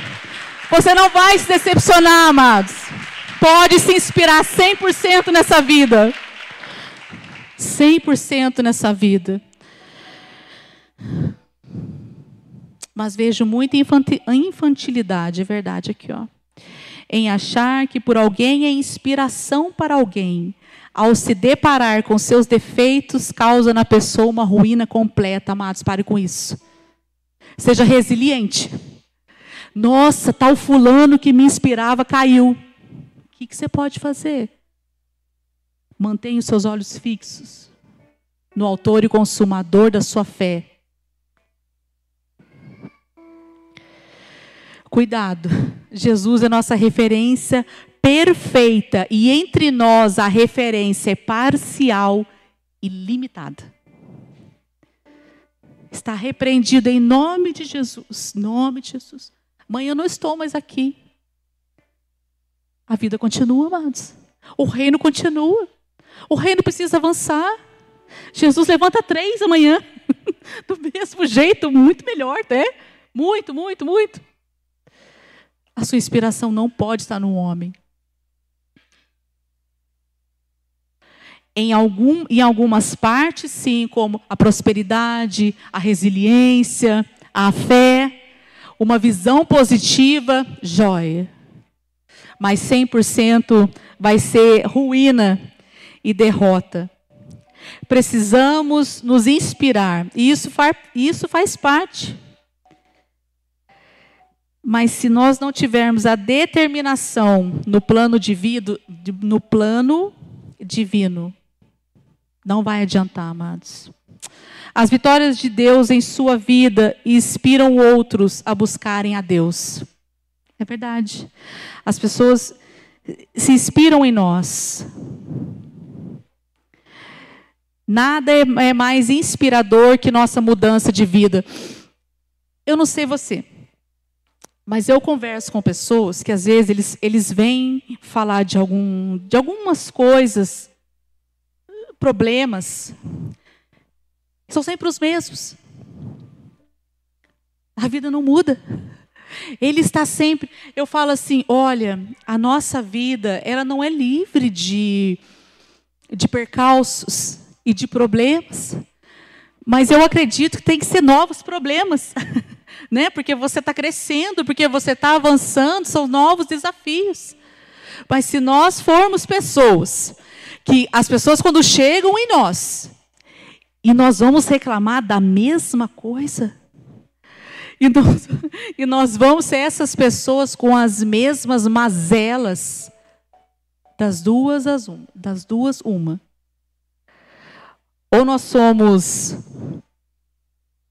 Você não vai se decepcionar, amados. Pode se inspirar 100% nessa vida. 100% nessa vida. Mas vejo muita infantilidade, é verdade aqui, ó. Em achar que por alguém é inspiração para alguém, ao se deparar com seus defeitos, causa na pessoa uma ruína completa. Amados, pare com isso. Seja resiliente. Nossa, tal fulano que me inspirava caiu. O que, que você pode fazer? Mantenha os seus olhos fixos no autor e consumador da sua fé Cuidado, Jesus é nossa referência perfeita e entre nós a referência é parcial e limitada. Está repreendido em nome de Jesus, nome de Jesus. Mãe, eu não estou mais aqui. A vida continua, amados. O reino continua. O reino precisa avançar. Jesus levanta três amanhã. Do mesmo jeito, muito melhor, né? Muito, muito, muito. A sua inspiração não pode estar no homem. Em, algum, em algumas partes, sim, como a prosperidade, a resiliência, a fé, uma visão positiva, joia. Mas 100% vai ser ruína e derrota. Precisamos nos inspirar, e isso faz, isso faz parte mas se nós não tivermos a determinação no plano divino, no plano divino, não vai adiantar, amados. As vitórias de Deus em sua vida inspiram outros a buscarem a Deus. É verdade. As pessoas se inspiram em nós. Nada é, é mais inspirador que nossa mudança de vida. Eu não sei você. Mas eu converso com pessoas que às vezes eles, eles vêm falar de, algum, de algumas coisas, problemas, são sempre os mesmos. A vida não muda. Ele está sempre. Eu falo assim: olha, a nossa vida, ela não é livre de, de percalços e de problemas. Mas eu acredito que tem que ser novos problemas. né? Porque você está crescendo, porque você está avançando, são novos desafios. Mas se nós formos pessoas que as pessoas quando chegam em nós e nós vamos reclamar da mesma coisa, e nós, e nós vamos ser essas pessoas com as mesmas mazelas das duas as um, das duas uma. Ou nós somos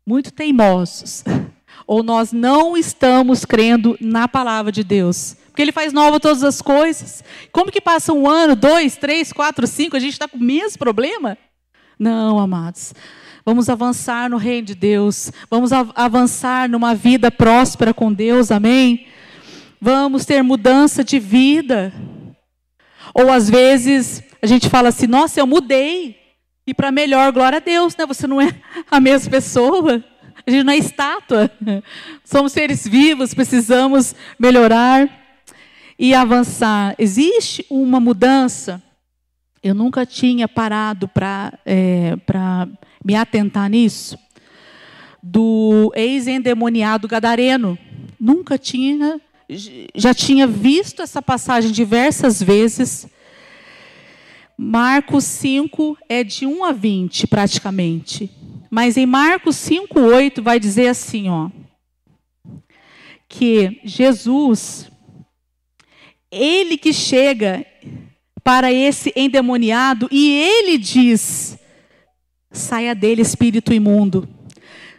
muito teimosos ou nós não estamos crendo na palavra de Deus. Porque Ele faz nova todas as coisas. Como que passa um ano, dois, três, quatro, cinco, a gente está com o mesmo problema? Não, amados. Vamos avançar no reino de Deus. Vamos avançar numa vida próspera com Deus, amém? Vamos ter mudança de vida. Ou às vezes a gente fala assim: nossa, eu mudei. E para melhor, glória a Deus, né? Você não é a mesma pessoa. A gente não é estátua. Somos seres vivos, precisamos melhorar e avançar. Existe uma mudança. Eu nunca tinha parado para é, me atentar nisso. Do ex-endemoniado gadareno. Nunca tinha, já tinha visto essa passagem diversas vezes. Marcos 5 é de 1 a 20, praticamente. Mas em Marcos 5:8 vai dizer assim, ó, que Jesus ele que chega para esse endemoniado e ele diz: saia dele, espírito imundo.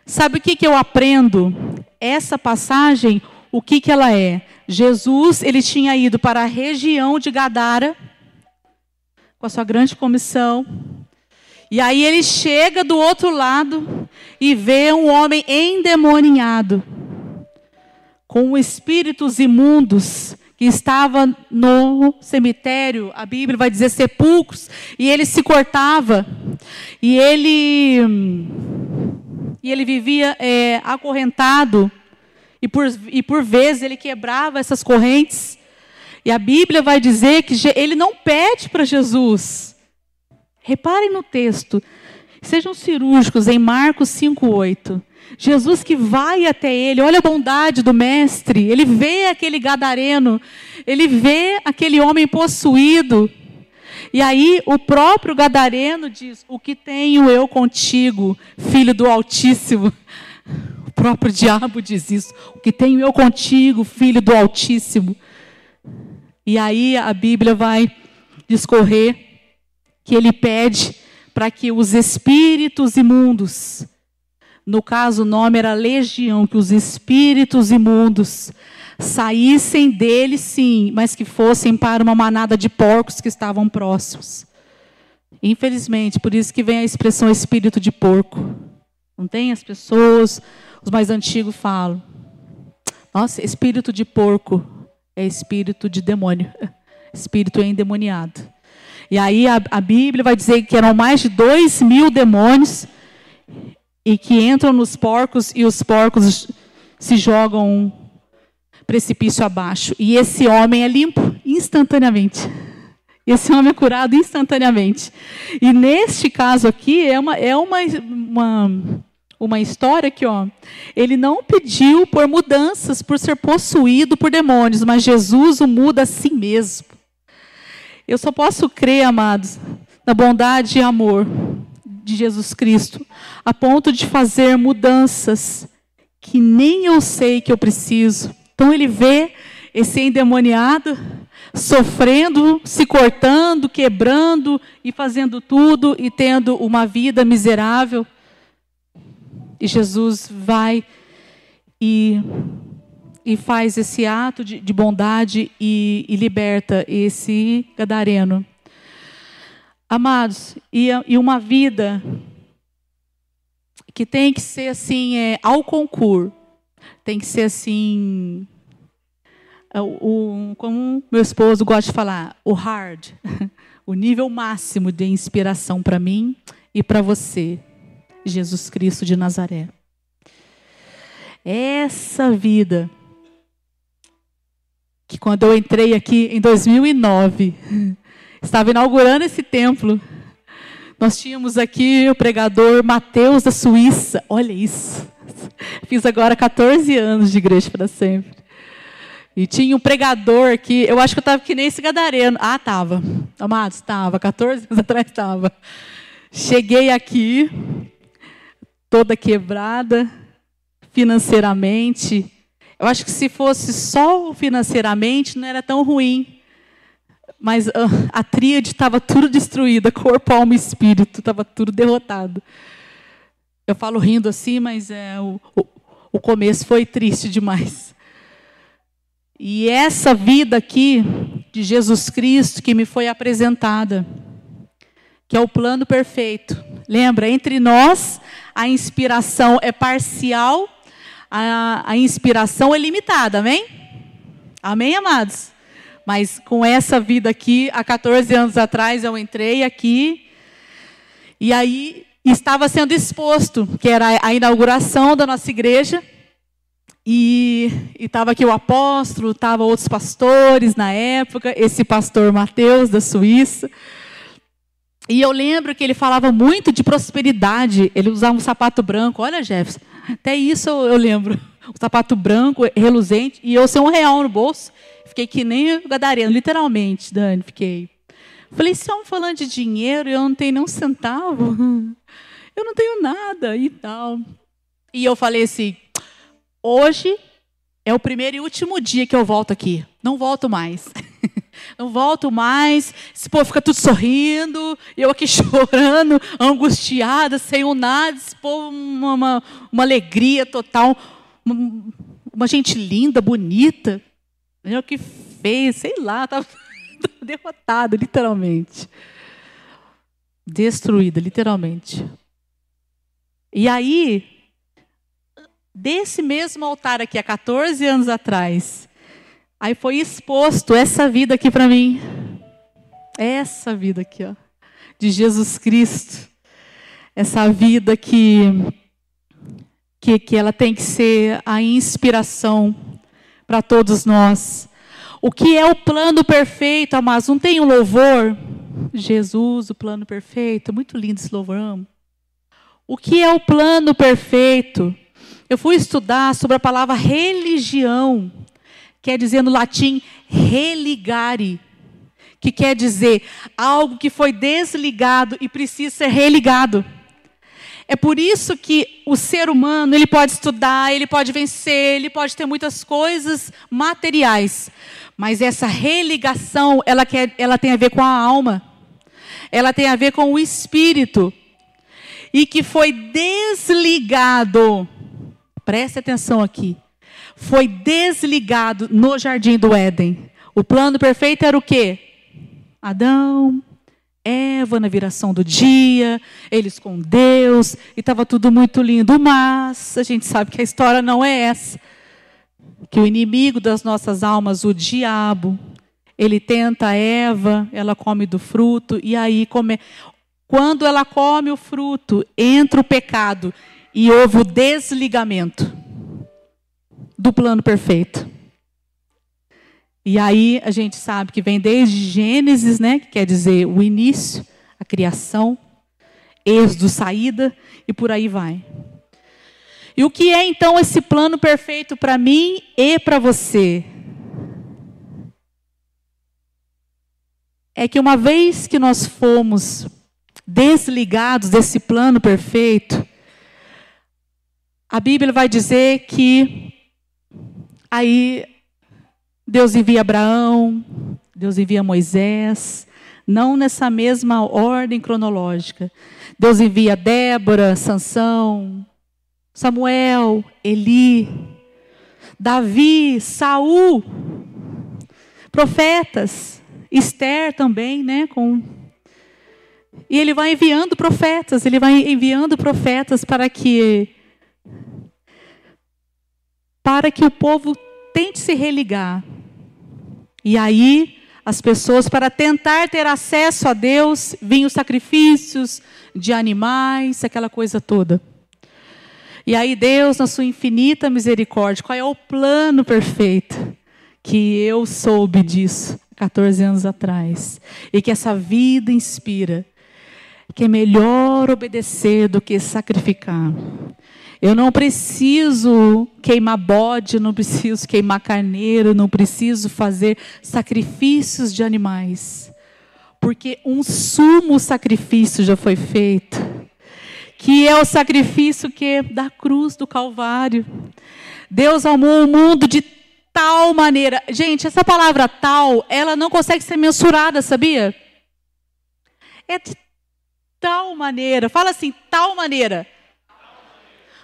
Sabe o que, que eu aprendo? Essa passagem, o que, que ela é? Jesus, ele tinha ido para a região de Gadara, com a sua grande comissão, e aí ele chega do outro lado e vê um homem endemoniado, com espíritos imundos, que estava no cemitério, a Bíblia vai dizer sepulcros, e ele se cortava, e ele, e ele vivia é, acorrentado, e por, e por vezes ele quebrava essas correntes, e a Bíblia vai dizer que ele não pede para Jesus. Reparem no texto, sejam cirúrgicos em Marcos 5,8. Jesus que vai até ele, olha a bondade do mestre, ele vê aquele gadareno, ele vê aquele homem possuído. E aí o próprio gadareno diz: O que tenho eu contigo, filho do Altíssimo? O próprio diabo diz isso: O que tenho eu contigo, filho do Altíssimo? E aí a Bíblia vai discorrer que ele pede para que os espíritos imundos no caso, o nome era legião, que os espíritos imundos saíssem dele, sim, mas que fossem para uma manada de porcos que estavam próximos. Infelizmente, por isso que vem a expressão espírito de porco. Não tem? As pessoas, os mais antigos falam. Nossa, espírito de porco é espírito de demônio. Espírito endemoniado. E aí a, a Bíblia vai dizer que eram mais de dois mil demônios e que entram nos porcos e os porcos se jogam precipício abaixo. E esse homem é limpo instantaneamente. Esse homem é curado instantaneamente. E neste caso aqui é uma, é uma, uma, uma história que ó, ele não pediu por mudanças, por ser possuído por demônios, mas Jesus o muda a si mesmo. Eu só posso crer, amados, na bondade e amor de Jesus Cristo, a ponto de fazer mudanças que nem eu sei que eu preciso. Então ele vê esse endemoniado sofrendo, se cortando, quebrando e fazendo tudo e tendo uma vida miserável. E Jesus vai e, e faz esse ato de, de bondade e, e liberta esse gadareno. Amados, e, e uma vida que tem que ser assim, é, ao concurso, tem que ser assim, é, o, como meu esposo gosta de falar, o hard, o nível máximo de inspiração para mim e para você, Jesus Cristo de Nazaré. Essa vida que quando eu entrei aqui em 2009 estava inaugurando esse templo. Nós tínhamos aqui o pregador Mateus da Suíça. Olha isso. Fiz agora 14 anos de igreja para sempre. E tinha um pregador aqui, eu acho que eu estava que nem esse gadareno. Ah, estava. Amados, estava. 14 anos atrás estava. Cheguei aqui, toda quebrada, financeiramente. Eu acho que se fosse só financeiramente, não era tão ruim. Mas uh, a tríade estava tudo destruída, corpo, alma e espírito, estava tudo derrotado. Eu falo rindo assim, mas é, o, o, o começo foi triste demais. E essa vida aqui de Jesus Cristo que me foi apresentada, que é o plano perfeito. Lembra, entre nós a inspiração é parcial, a, a inspiração é limitada, amém? Amém, amados? Mas com essa vida aqui, há 14 anos atrás eu entrei aqui e aí estava sendo exposto, que era a inauguração da nossa igreja. E estava aqui o apóstolo, estava outros pastores na época, esse pastor Mateus da Suíça. E eu lembro que ele falava muito de prosperidade. Ele usava um sapato branco. Olha, Jefferson, até isso eu, eu lembro. Um sapato branco, reluzente, e eu sem um real no bolso. Fiquei que nem o gadareno, literalmente, Dani, fiquei. Falei, se estão falando de dinheiro eu não tenho nem um centavo, eu não tenho nada e tal. E eu falei assim, hoje é o primeiro e último dia que eu volto aqui. Não volto mais. Não volto mais. Esse povo fica tudo sorrindo, eu aqui chorando, angustiada, sem o nada. Esse povo, uma, uma, uma alegria total. Uma, uma, gente linda, bonita. Eu que fez, sei lá, estava derrotada, literalmente. Destruída, literalmente. E aí, desse mesmo altar aqui, há 14 anos atrás, aí foi exposto essa vida aqui para mim. Essa vida aqui, ó, de Jesus Cristo. Essa vida que, que, que ela tem que ser a inspiração para todos nós. O que é o plano perfeito, amados? Não tem um louvor? Jesus, o plano perfeito. Muito lindo esse louvor, amo. O que é o plano perfeito? Eu fui estudar sobre a palavra religião, quer dizer no latim religare, que quer dizer algo que foi desligado e precisa ser religado. É por isso que o ser humano, ele pode estudar, ele pode vencer, ele pode ter muitas coisas materiais, mas essa religação, ela, quer, ela tem a ver com a alma. Ela tem a ver com o espírito e que foi desligado. Preste atenção aqui. Foi desligado no jardim do Éden. O plano perfeito era o quê? Adão, Eva na viração do dia, eles com Deus, e estava tudo muito lindo, mas a gente sabe que a história não é essa. Que o inimigo das nossas almas, o diabo, ele tenta Eva, ela come do fruto, e aí come. Quando ela come o fruto, entra o pecado e houve o desligamento do plano perfeito. E aí a gente sabe que vem desde Gênesis, né, que quer dizer o início, a criação, êxodo, saída e por aí vai. E o que é então esse plano perfeito para mim e para você? É que uma vez que nós fomos desligados desse plano perfeito, a Bíblia vai dizer que aí Deus envia Abraão, Deus envia Moisés, não nessa mesma ordem cronológica. Deus envia Débora, Sansão, Samuel, Eli, Davi, Saul, profetas, Esther também, né, com e ele vai enviando profetas, ele vai enviando profetas para que para que o povo tente se religar. E aí as pessoas para tentar ter acesso a Deus, vinham sacrifícios de animais, aquela coisa toda. E aí Deus, na sua infinita misericórdia, qual é o plano perfeito? Que eu soube disso 14 anos atrás. E que essa vida inspira que é melhor obedecer do que sacrificar. Eu não preciso queimar bode, não preciso queimar carneiro, não preciso fazer sacrifícios de animais. Porque um sumo sacrifício já foi feito, que é o sacrifício que da cruz do Calvário. Deus amou o mundo de tal maneira. Gente, essa palavra tal, ela não consegue ser mensurada, sabia? É de tal maneira. Fala assim, tal maneira.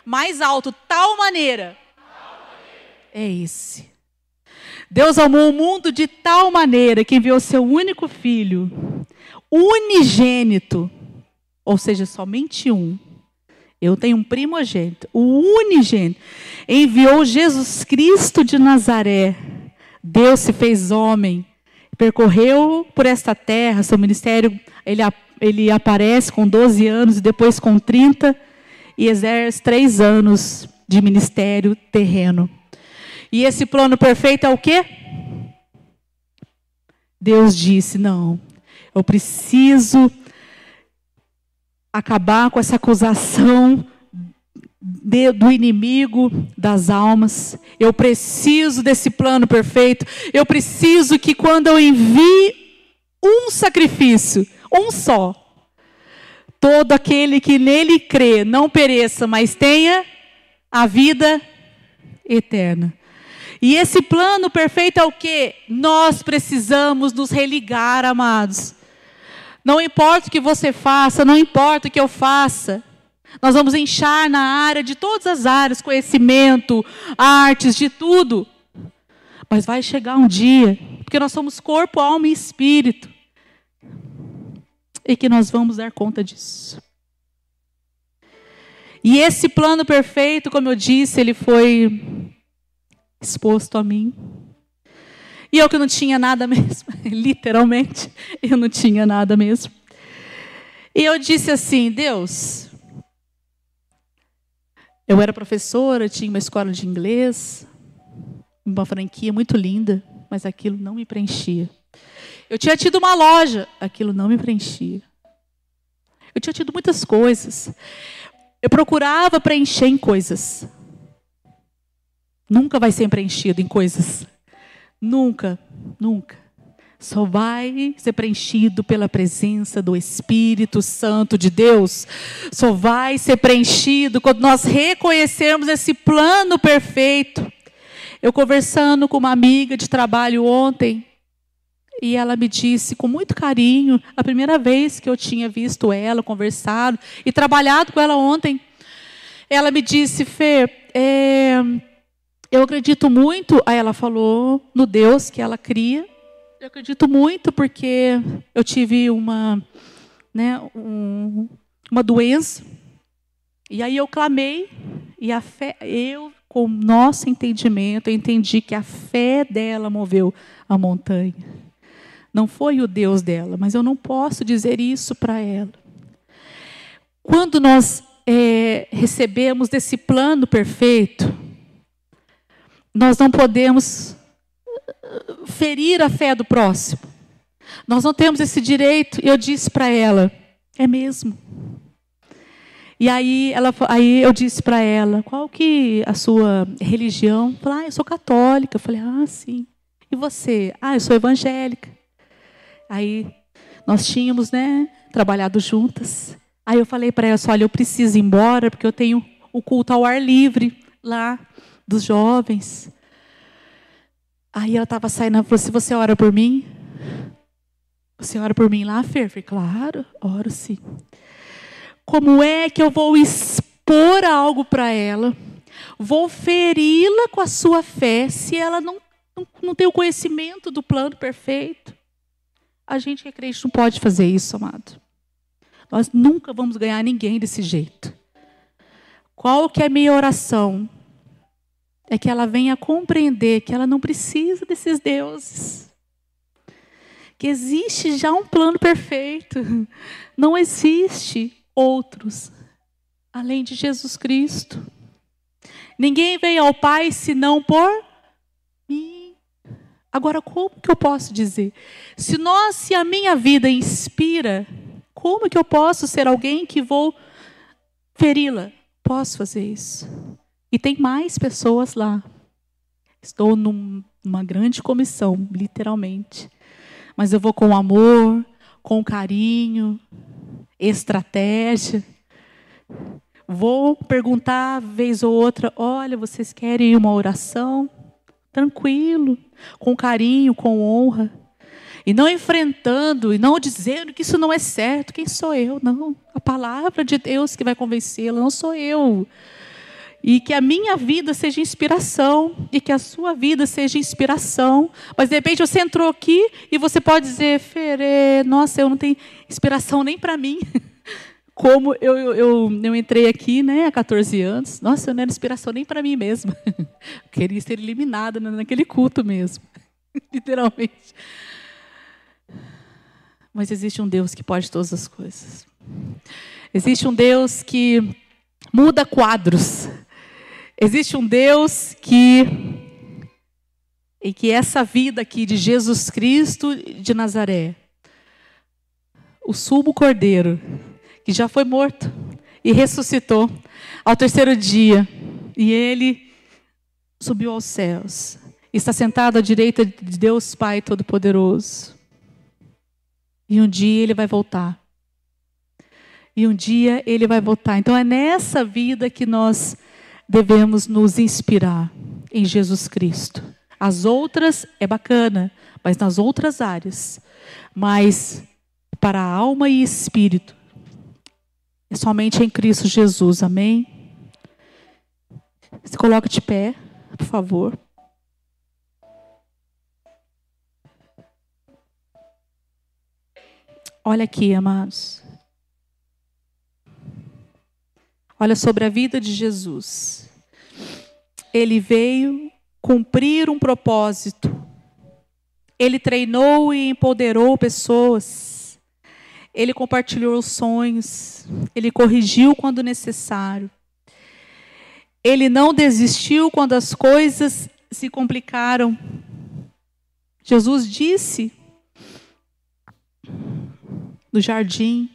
Mais alto, tal maneira. É esse. Deus amou o mundo de tal maneira que enviou seu único filho, unigênito, ou seja, somente um. Eu tenho um primogênito, o unigênito. Enviou Jesus Cristo de Nazaré. Deus se fez homem, percorreu por esta terra, seu ministério, ele ele aparece com 12 anos e depois com 30 e exerce três anos de ministério terreno. E esse plano perfeito é o quê? Deus disse: não, eu preciso acabar com essa acusação de, do inimigo das almas. Eu preciso desse plano perfeito. Eu preciso que quando eu envie um sacrifício, um só. Todo aquele que nele crê não pereça, mas tenha a vida eterna. E esse plano perfeito é o que? Nós precisamos nos religar, amados. Não importa o que você faça, não importa o que eu faça. Nós vamos inchar na área de todas as áreas, conhecimento, artes, de tudo. Mas vai chegar um dia, porque nós somos corpo, alma e espírito, e que nós vamos dar conta disso. E esse plano perfeito, como eu disse, ele foi exposto a mim. E eu que não tinha nada mesmo, literalmente, eu não tinha nada mesmo. E eu disse assim: Deus, eu era professora, tinha uma escola de inglês, uma franquia muito linda, mas aquilo não me preenchia. Eu tinha tido uma loja, aquilo não me preenchia. Eu tinha tido muitas coisas. Eu procurava preencher em coisas. Nunca vai ser preenchido em coisas. Nunca, nunca. Só vai ser preenchido pela presença do Espírito Santo de Deus. Só vai ser preenchido quando nós reconhecermos esse plano perfeito. Eu conversando com uma amiga de trabalho ontem, e ela me disse com muito carinho, a primeira vez que eu tinha visto ela, conversado e trabalhado com ela ontem, ela me disse, Fê, é, eu acredito muito, aí ela falou no Deus que ela cria. Eu acredito muito porque eu tive uma, né, um, uma doença. E aí eu clamei e a fé, eu com nosso entendimento, eu entendi que a fé dela moveu a montanha. Não foi o Deus dela, mas eu não posso dizer isso para ela. Quando nós é, recebemos desse plano perfeito, nós não podemos uh, ferir a fé do próximo. Nós não temos esse direito. Eu disse para ela, é mesmo. E aí, ela, aí eu disse para ela, qual que a sua religião? Falou, ah, eu sou católica. Eu falei, ah, sim. E você? Ah, eu sou evangélica. Aí nós tínhamos, né, trabalhado juntas. Aí eu falei para ela, olha, eu preciso ir embora porque eu tenho o culto ao ar livre lá dos jovens. Aí ela estava saindo, ela falou assim, você ora por mim? Você ora por mim lá, Fer? Falei, claro, oro sim. Como é que eu vou expor algo para ela? Vou feri-la com a sua fé se ela não, não, não tem o conhecimento do plano perfeito? A gente que é crente não pode fazer isso, amado. Nós nunca vamos ganhar ninguém desse jeito. Qual que é a minha oração? é que ela venha compreender que ela não precisa desses deuses. Que existe já um plano perfeito. Não existe outros além de Jesus Cristo. Ninguém vem ao Pai senão por. Agora, como que eu posso dizer? Se nós, se a minha vida inspira, como que eu posso ser alguém que vou feri-la? Posso fazer isso. E tem mais pessoas lá. Estou numa grande comissão, literalmente. Mas eu vou com amor, com carinho, estratégia. Vou perguntar vez ou outra: olha, vocês querem uma oração? Tranquilo, com carinho, com honra. E não enfrentando e não dizendo que isso não é certo. Quem sou eu? Não. A palavra de Deus que vai convencê-la, não sou eu. E que a minha vida seja inspiração e que a sua vida seja inspiração. Mas de repente você entrou aqui e você pode dizer, Ferê, nossa, eu não tenho inspiração nem para mim. Como eu, eu, eu, entrei aqui né, há 14 anos, nossa, eu não era inspiração nem para mim mesma. Eu queria ser eliminada naquele culto mesmo, literalmente. Mas existe um Deus que pode todas as coisas. Existe um Deus que muda quadros. Existe um Deus que e que essa vida aqui de Jesus Cristo de Nazaré, o sumo cordeiro, que já foi morto e ressuscitou ao terceiro dia, e ele subiu aos céus, está sentado à direita de Deus Pai Todo-Poderoso. E um dia ele vai voltar. E um dia ele vai voltar. Então é nessa vida que nós devemos nos inspirar. em Jesus Cristo. As outras é bacana, mas nas outras áreas. Mas para alma e espírito, é somente em Cristo Jesus. Amém? Se coloque de pé, por favor. Olha aqui, amados. Olha sobre a vida de Jesus. Ele veio cumprir um propósito. Ele treinou e empoderou pessoas. Ele compartilhou os sonhos. Ele corrigiu quando necessário. Ele não desistiu quando as coisas se complicaram. Jesus disse no jardim,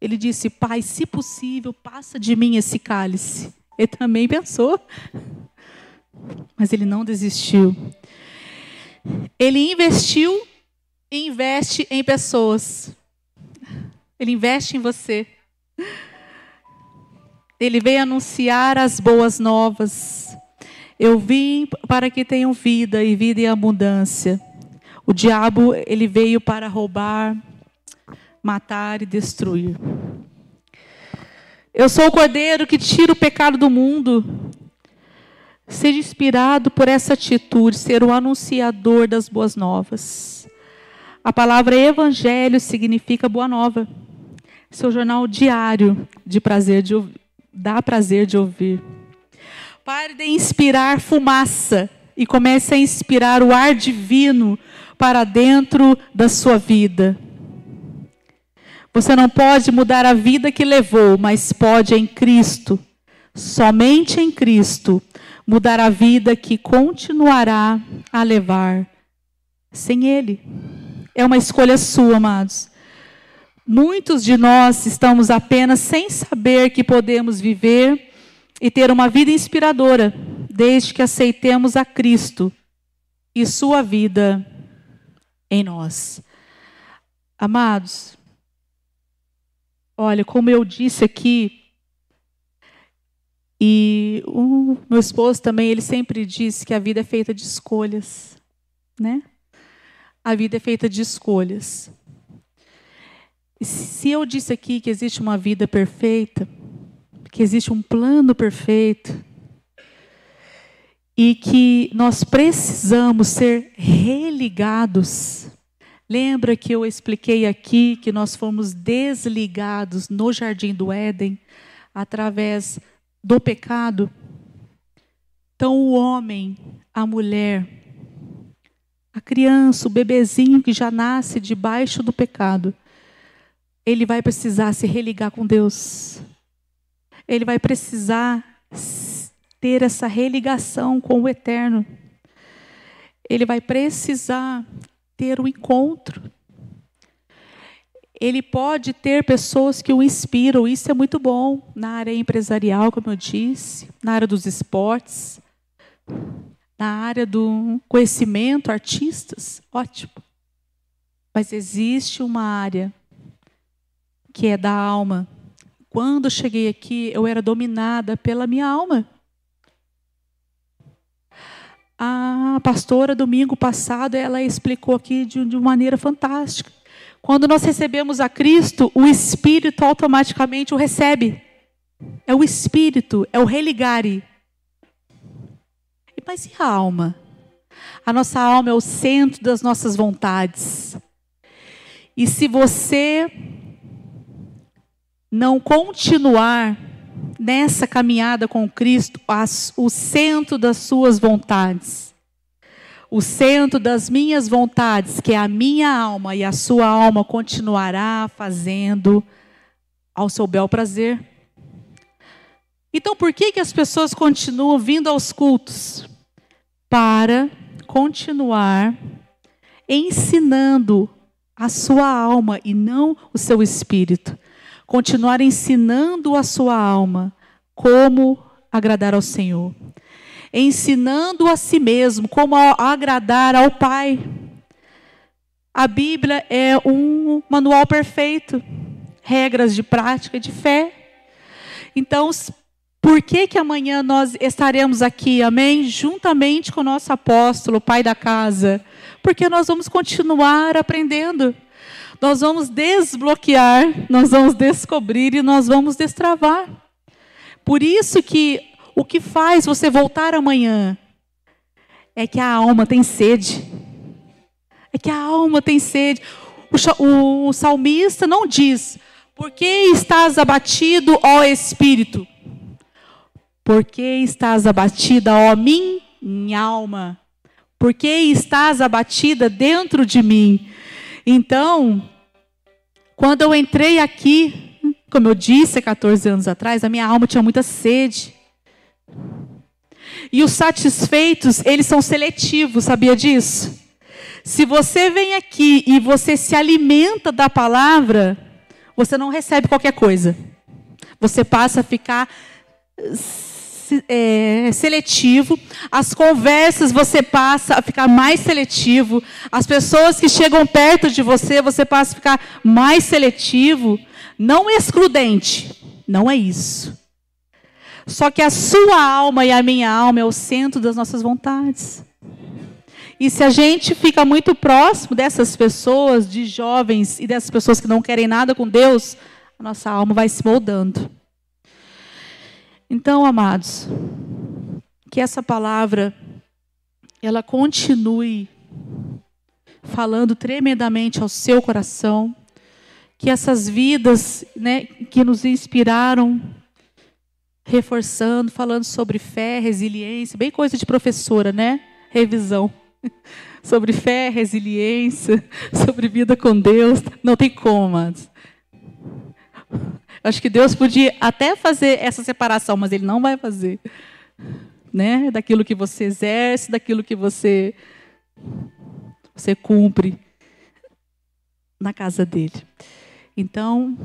ele disse: Pai, se possível, passa de mim esse cálice. Ele também pensou, mas ele não desistiu. Ele investiu e investe em pessoas. Ele investe em você. Ele veio anunciar as boas novas. Eu vim para que tenham vida e vida em abundância. O diabo, ele veio para roubar, matar e destruir. Eu sou o cordeiro que tira o pecado do mundo. Seja inspirado por essa atitude, ser o anunciador das boas novas. A palavra evangelho significa boa nova. Seu jornal diário de prazer de dá prazer de ouvir. Pare de inspirar fumaça e comece a inspirar o ar divino para dentro da sua vida. Você não pode mudar a vida que levou, mas pode em Cristo, somente em Cristo, mudar a vida que continuará a levar sem Ele. É uma escolha sua, amados. Muitos de nós estamos apenas sem saber que podemos viver e ter uma vida inspiradora, desde que aceitemos a Cristo e Sua vida em nós. Amados, Olha, como eu disse aqui, e o meu esposo também, ele sempre diz que a vida é feita de escolhas, né? A vida é feita de escolhas. Se eu disse aqui que existe uma vida perfeita, que existe um plano perfeito, e que nós precisamos ser religados Lembra que eu expliquei aqui que nós fomos desligados no jardim do Éden através do pecado? Então, o homem, a mulher, a criança, o bebezinho que já nasce debaixo do pecado, ele vai precisar se religar com Deus. Ele vai precisar ter essa religação com o eterno. Ele vai precisar ter o um encontro. Ele pode ter pessoas que o inspiram, isso é muito bom na área empresarial, como eu disse, na área dos esportes, na área do conhecimento, artistas, ótimo. Mas existe uma área que é da alma. Quando cheguei aqui, eu era dominada pela minha alma. A pastora, domingo passado, ela explicou aqui de, de maneira fantástica. Quando nós recebemos a Cristo, o Espírito automaticamente o recebe. É o Espírito, é o religare. Mas e a alma? A nossa alma é o centro das nossas vontades. E se você não continuar nessa caminhada com Cristo as, o centro das suas vontades. O centro das minhas vontades, que é a minha alma e a sua alma continuará fazendo ao seu bel prazer. Então, por que, que as pessoas continuam vindo aos cultos? Para continuar ensinando a sua alma e não o seu espírito continuar ensinando a sua alma como agradar ao Senhor, ensinando a si mesmo como agradar ao Pai. A Bíblia é um manual perfeito, regras de prática de fé. Então, Por que, que amanhã nós estaremos aqui, amém? Juntamente com o nosso apóstolo, pai da casa. Porque nós vamos continuar aprendendo. Nós vamos desbloquear, nós vamos descobrir e nós vamos destravar. Por isso que o que faz você voltar amanhã é que a alma tem sede. É que a alma tem sede. O, o salmista não diz, por que estás abatido, ó Espírito? Por que estás abatida, ó minha alma? Por que estás abatida dentro de mim? Então, quando eu entrei aqui, como eu disse há 14 anos atrás, a minha alma tinha muita sede. E os satisfeitos, eles são seletivos, sabia disso? Se você vem aqui e você se alimenta da palavra, você não recebe qualquer coisa. Você passa a ficar é, seletivo, as conversas você passa a ficar mais seletivo, as pessoas que chegam perto de você, você passa a ficar mais seletivo, não excludente, não é isso. Só que a sua alma e a minha alma é o centro das nossas vontades. E se a gente fica muito próximo dessas pessoas, de jovens e dessas pessoas que não querem nada com Deus, a nossa alma vai se moldando. Então, amados, que essa palavra ela continue falando tremendamente ao seu coração, que essas vidas, né, que nos inspiraram, reforçando, falando sobre fé, resiliência, bem coisa de professora, né? Revisão. sobre fé, resiliência, sobre vida com Deus, não tem como, amados. Acho que Deus podia até fazer essa separação, mas Ele não vai fazer. Né? Daquilo que você exerce, daquilo que você, você cumpre na casa dele. Então,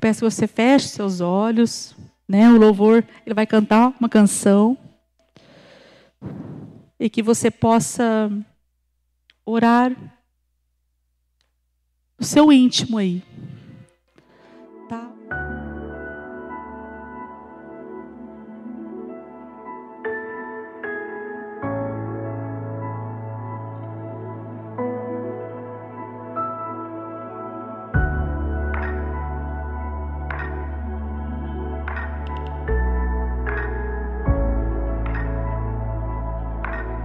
peço que você feche seus olhos. Né? O louvor, ele vai cantar uma canção. E que você possa orar no seu íntimo aí.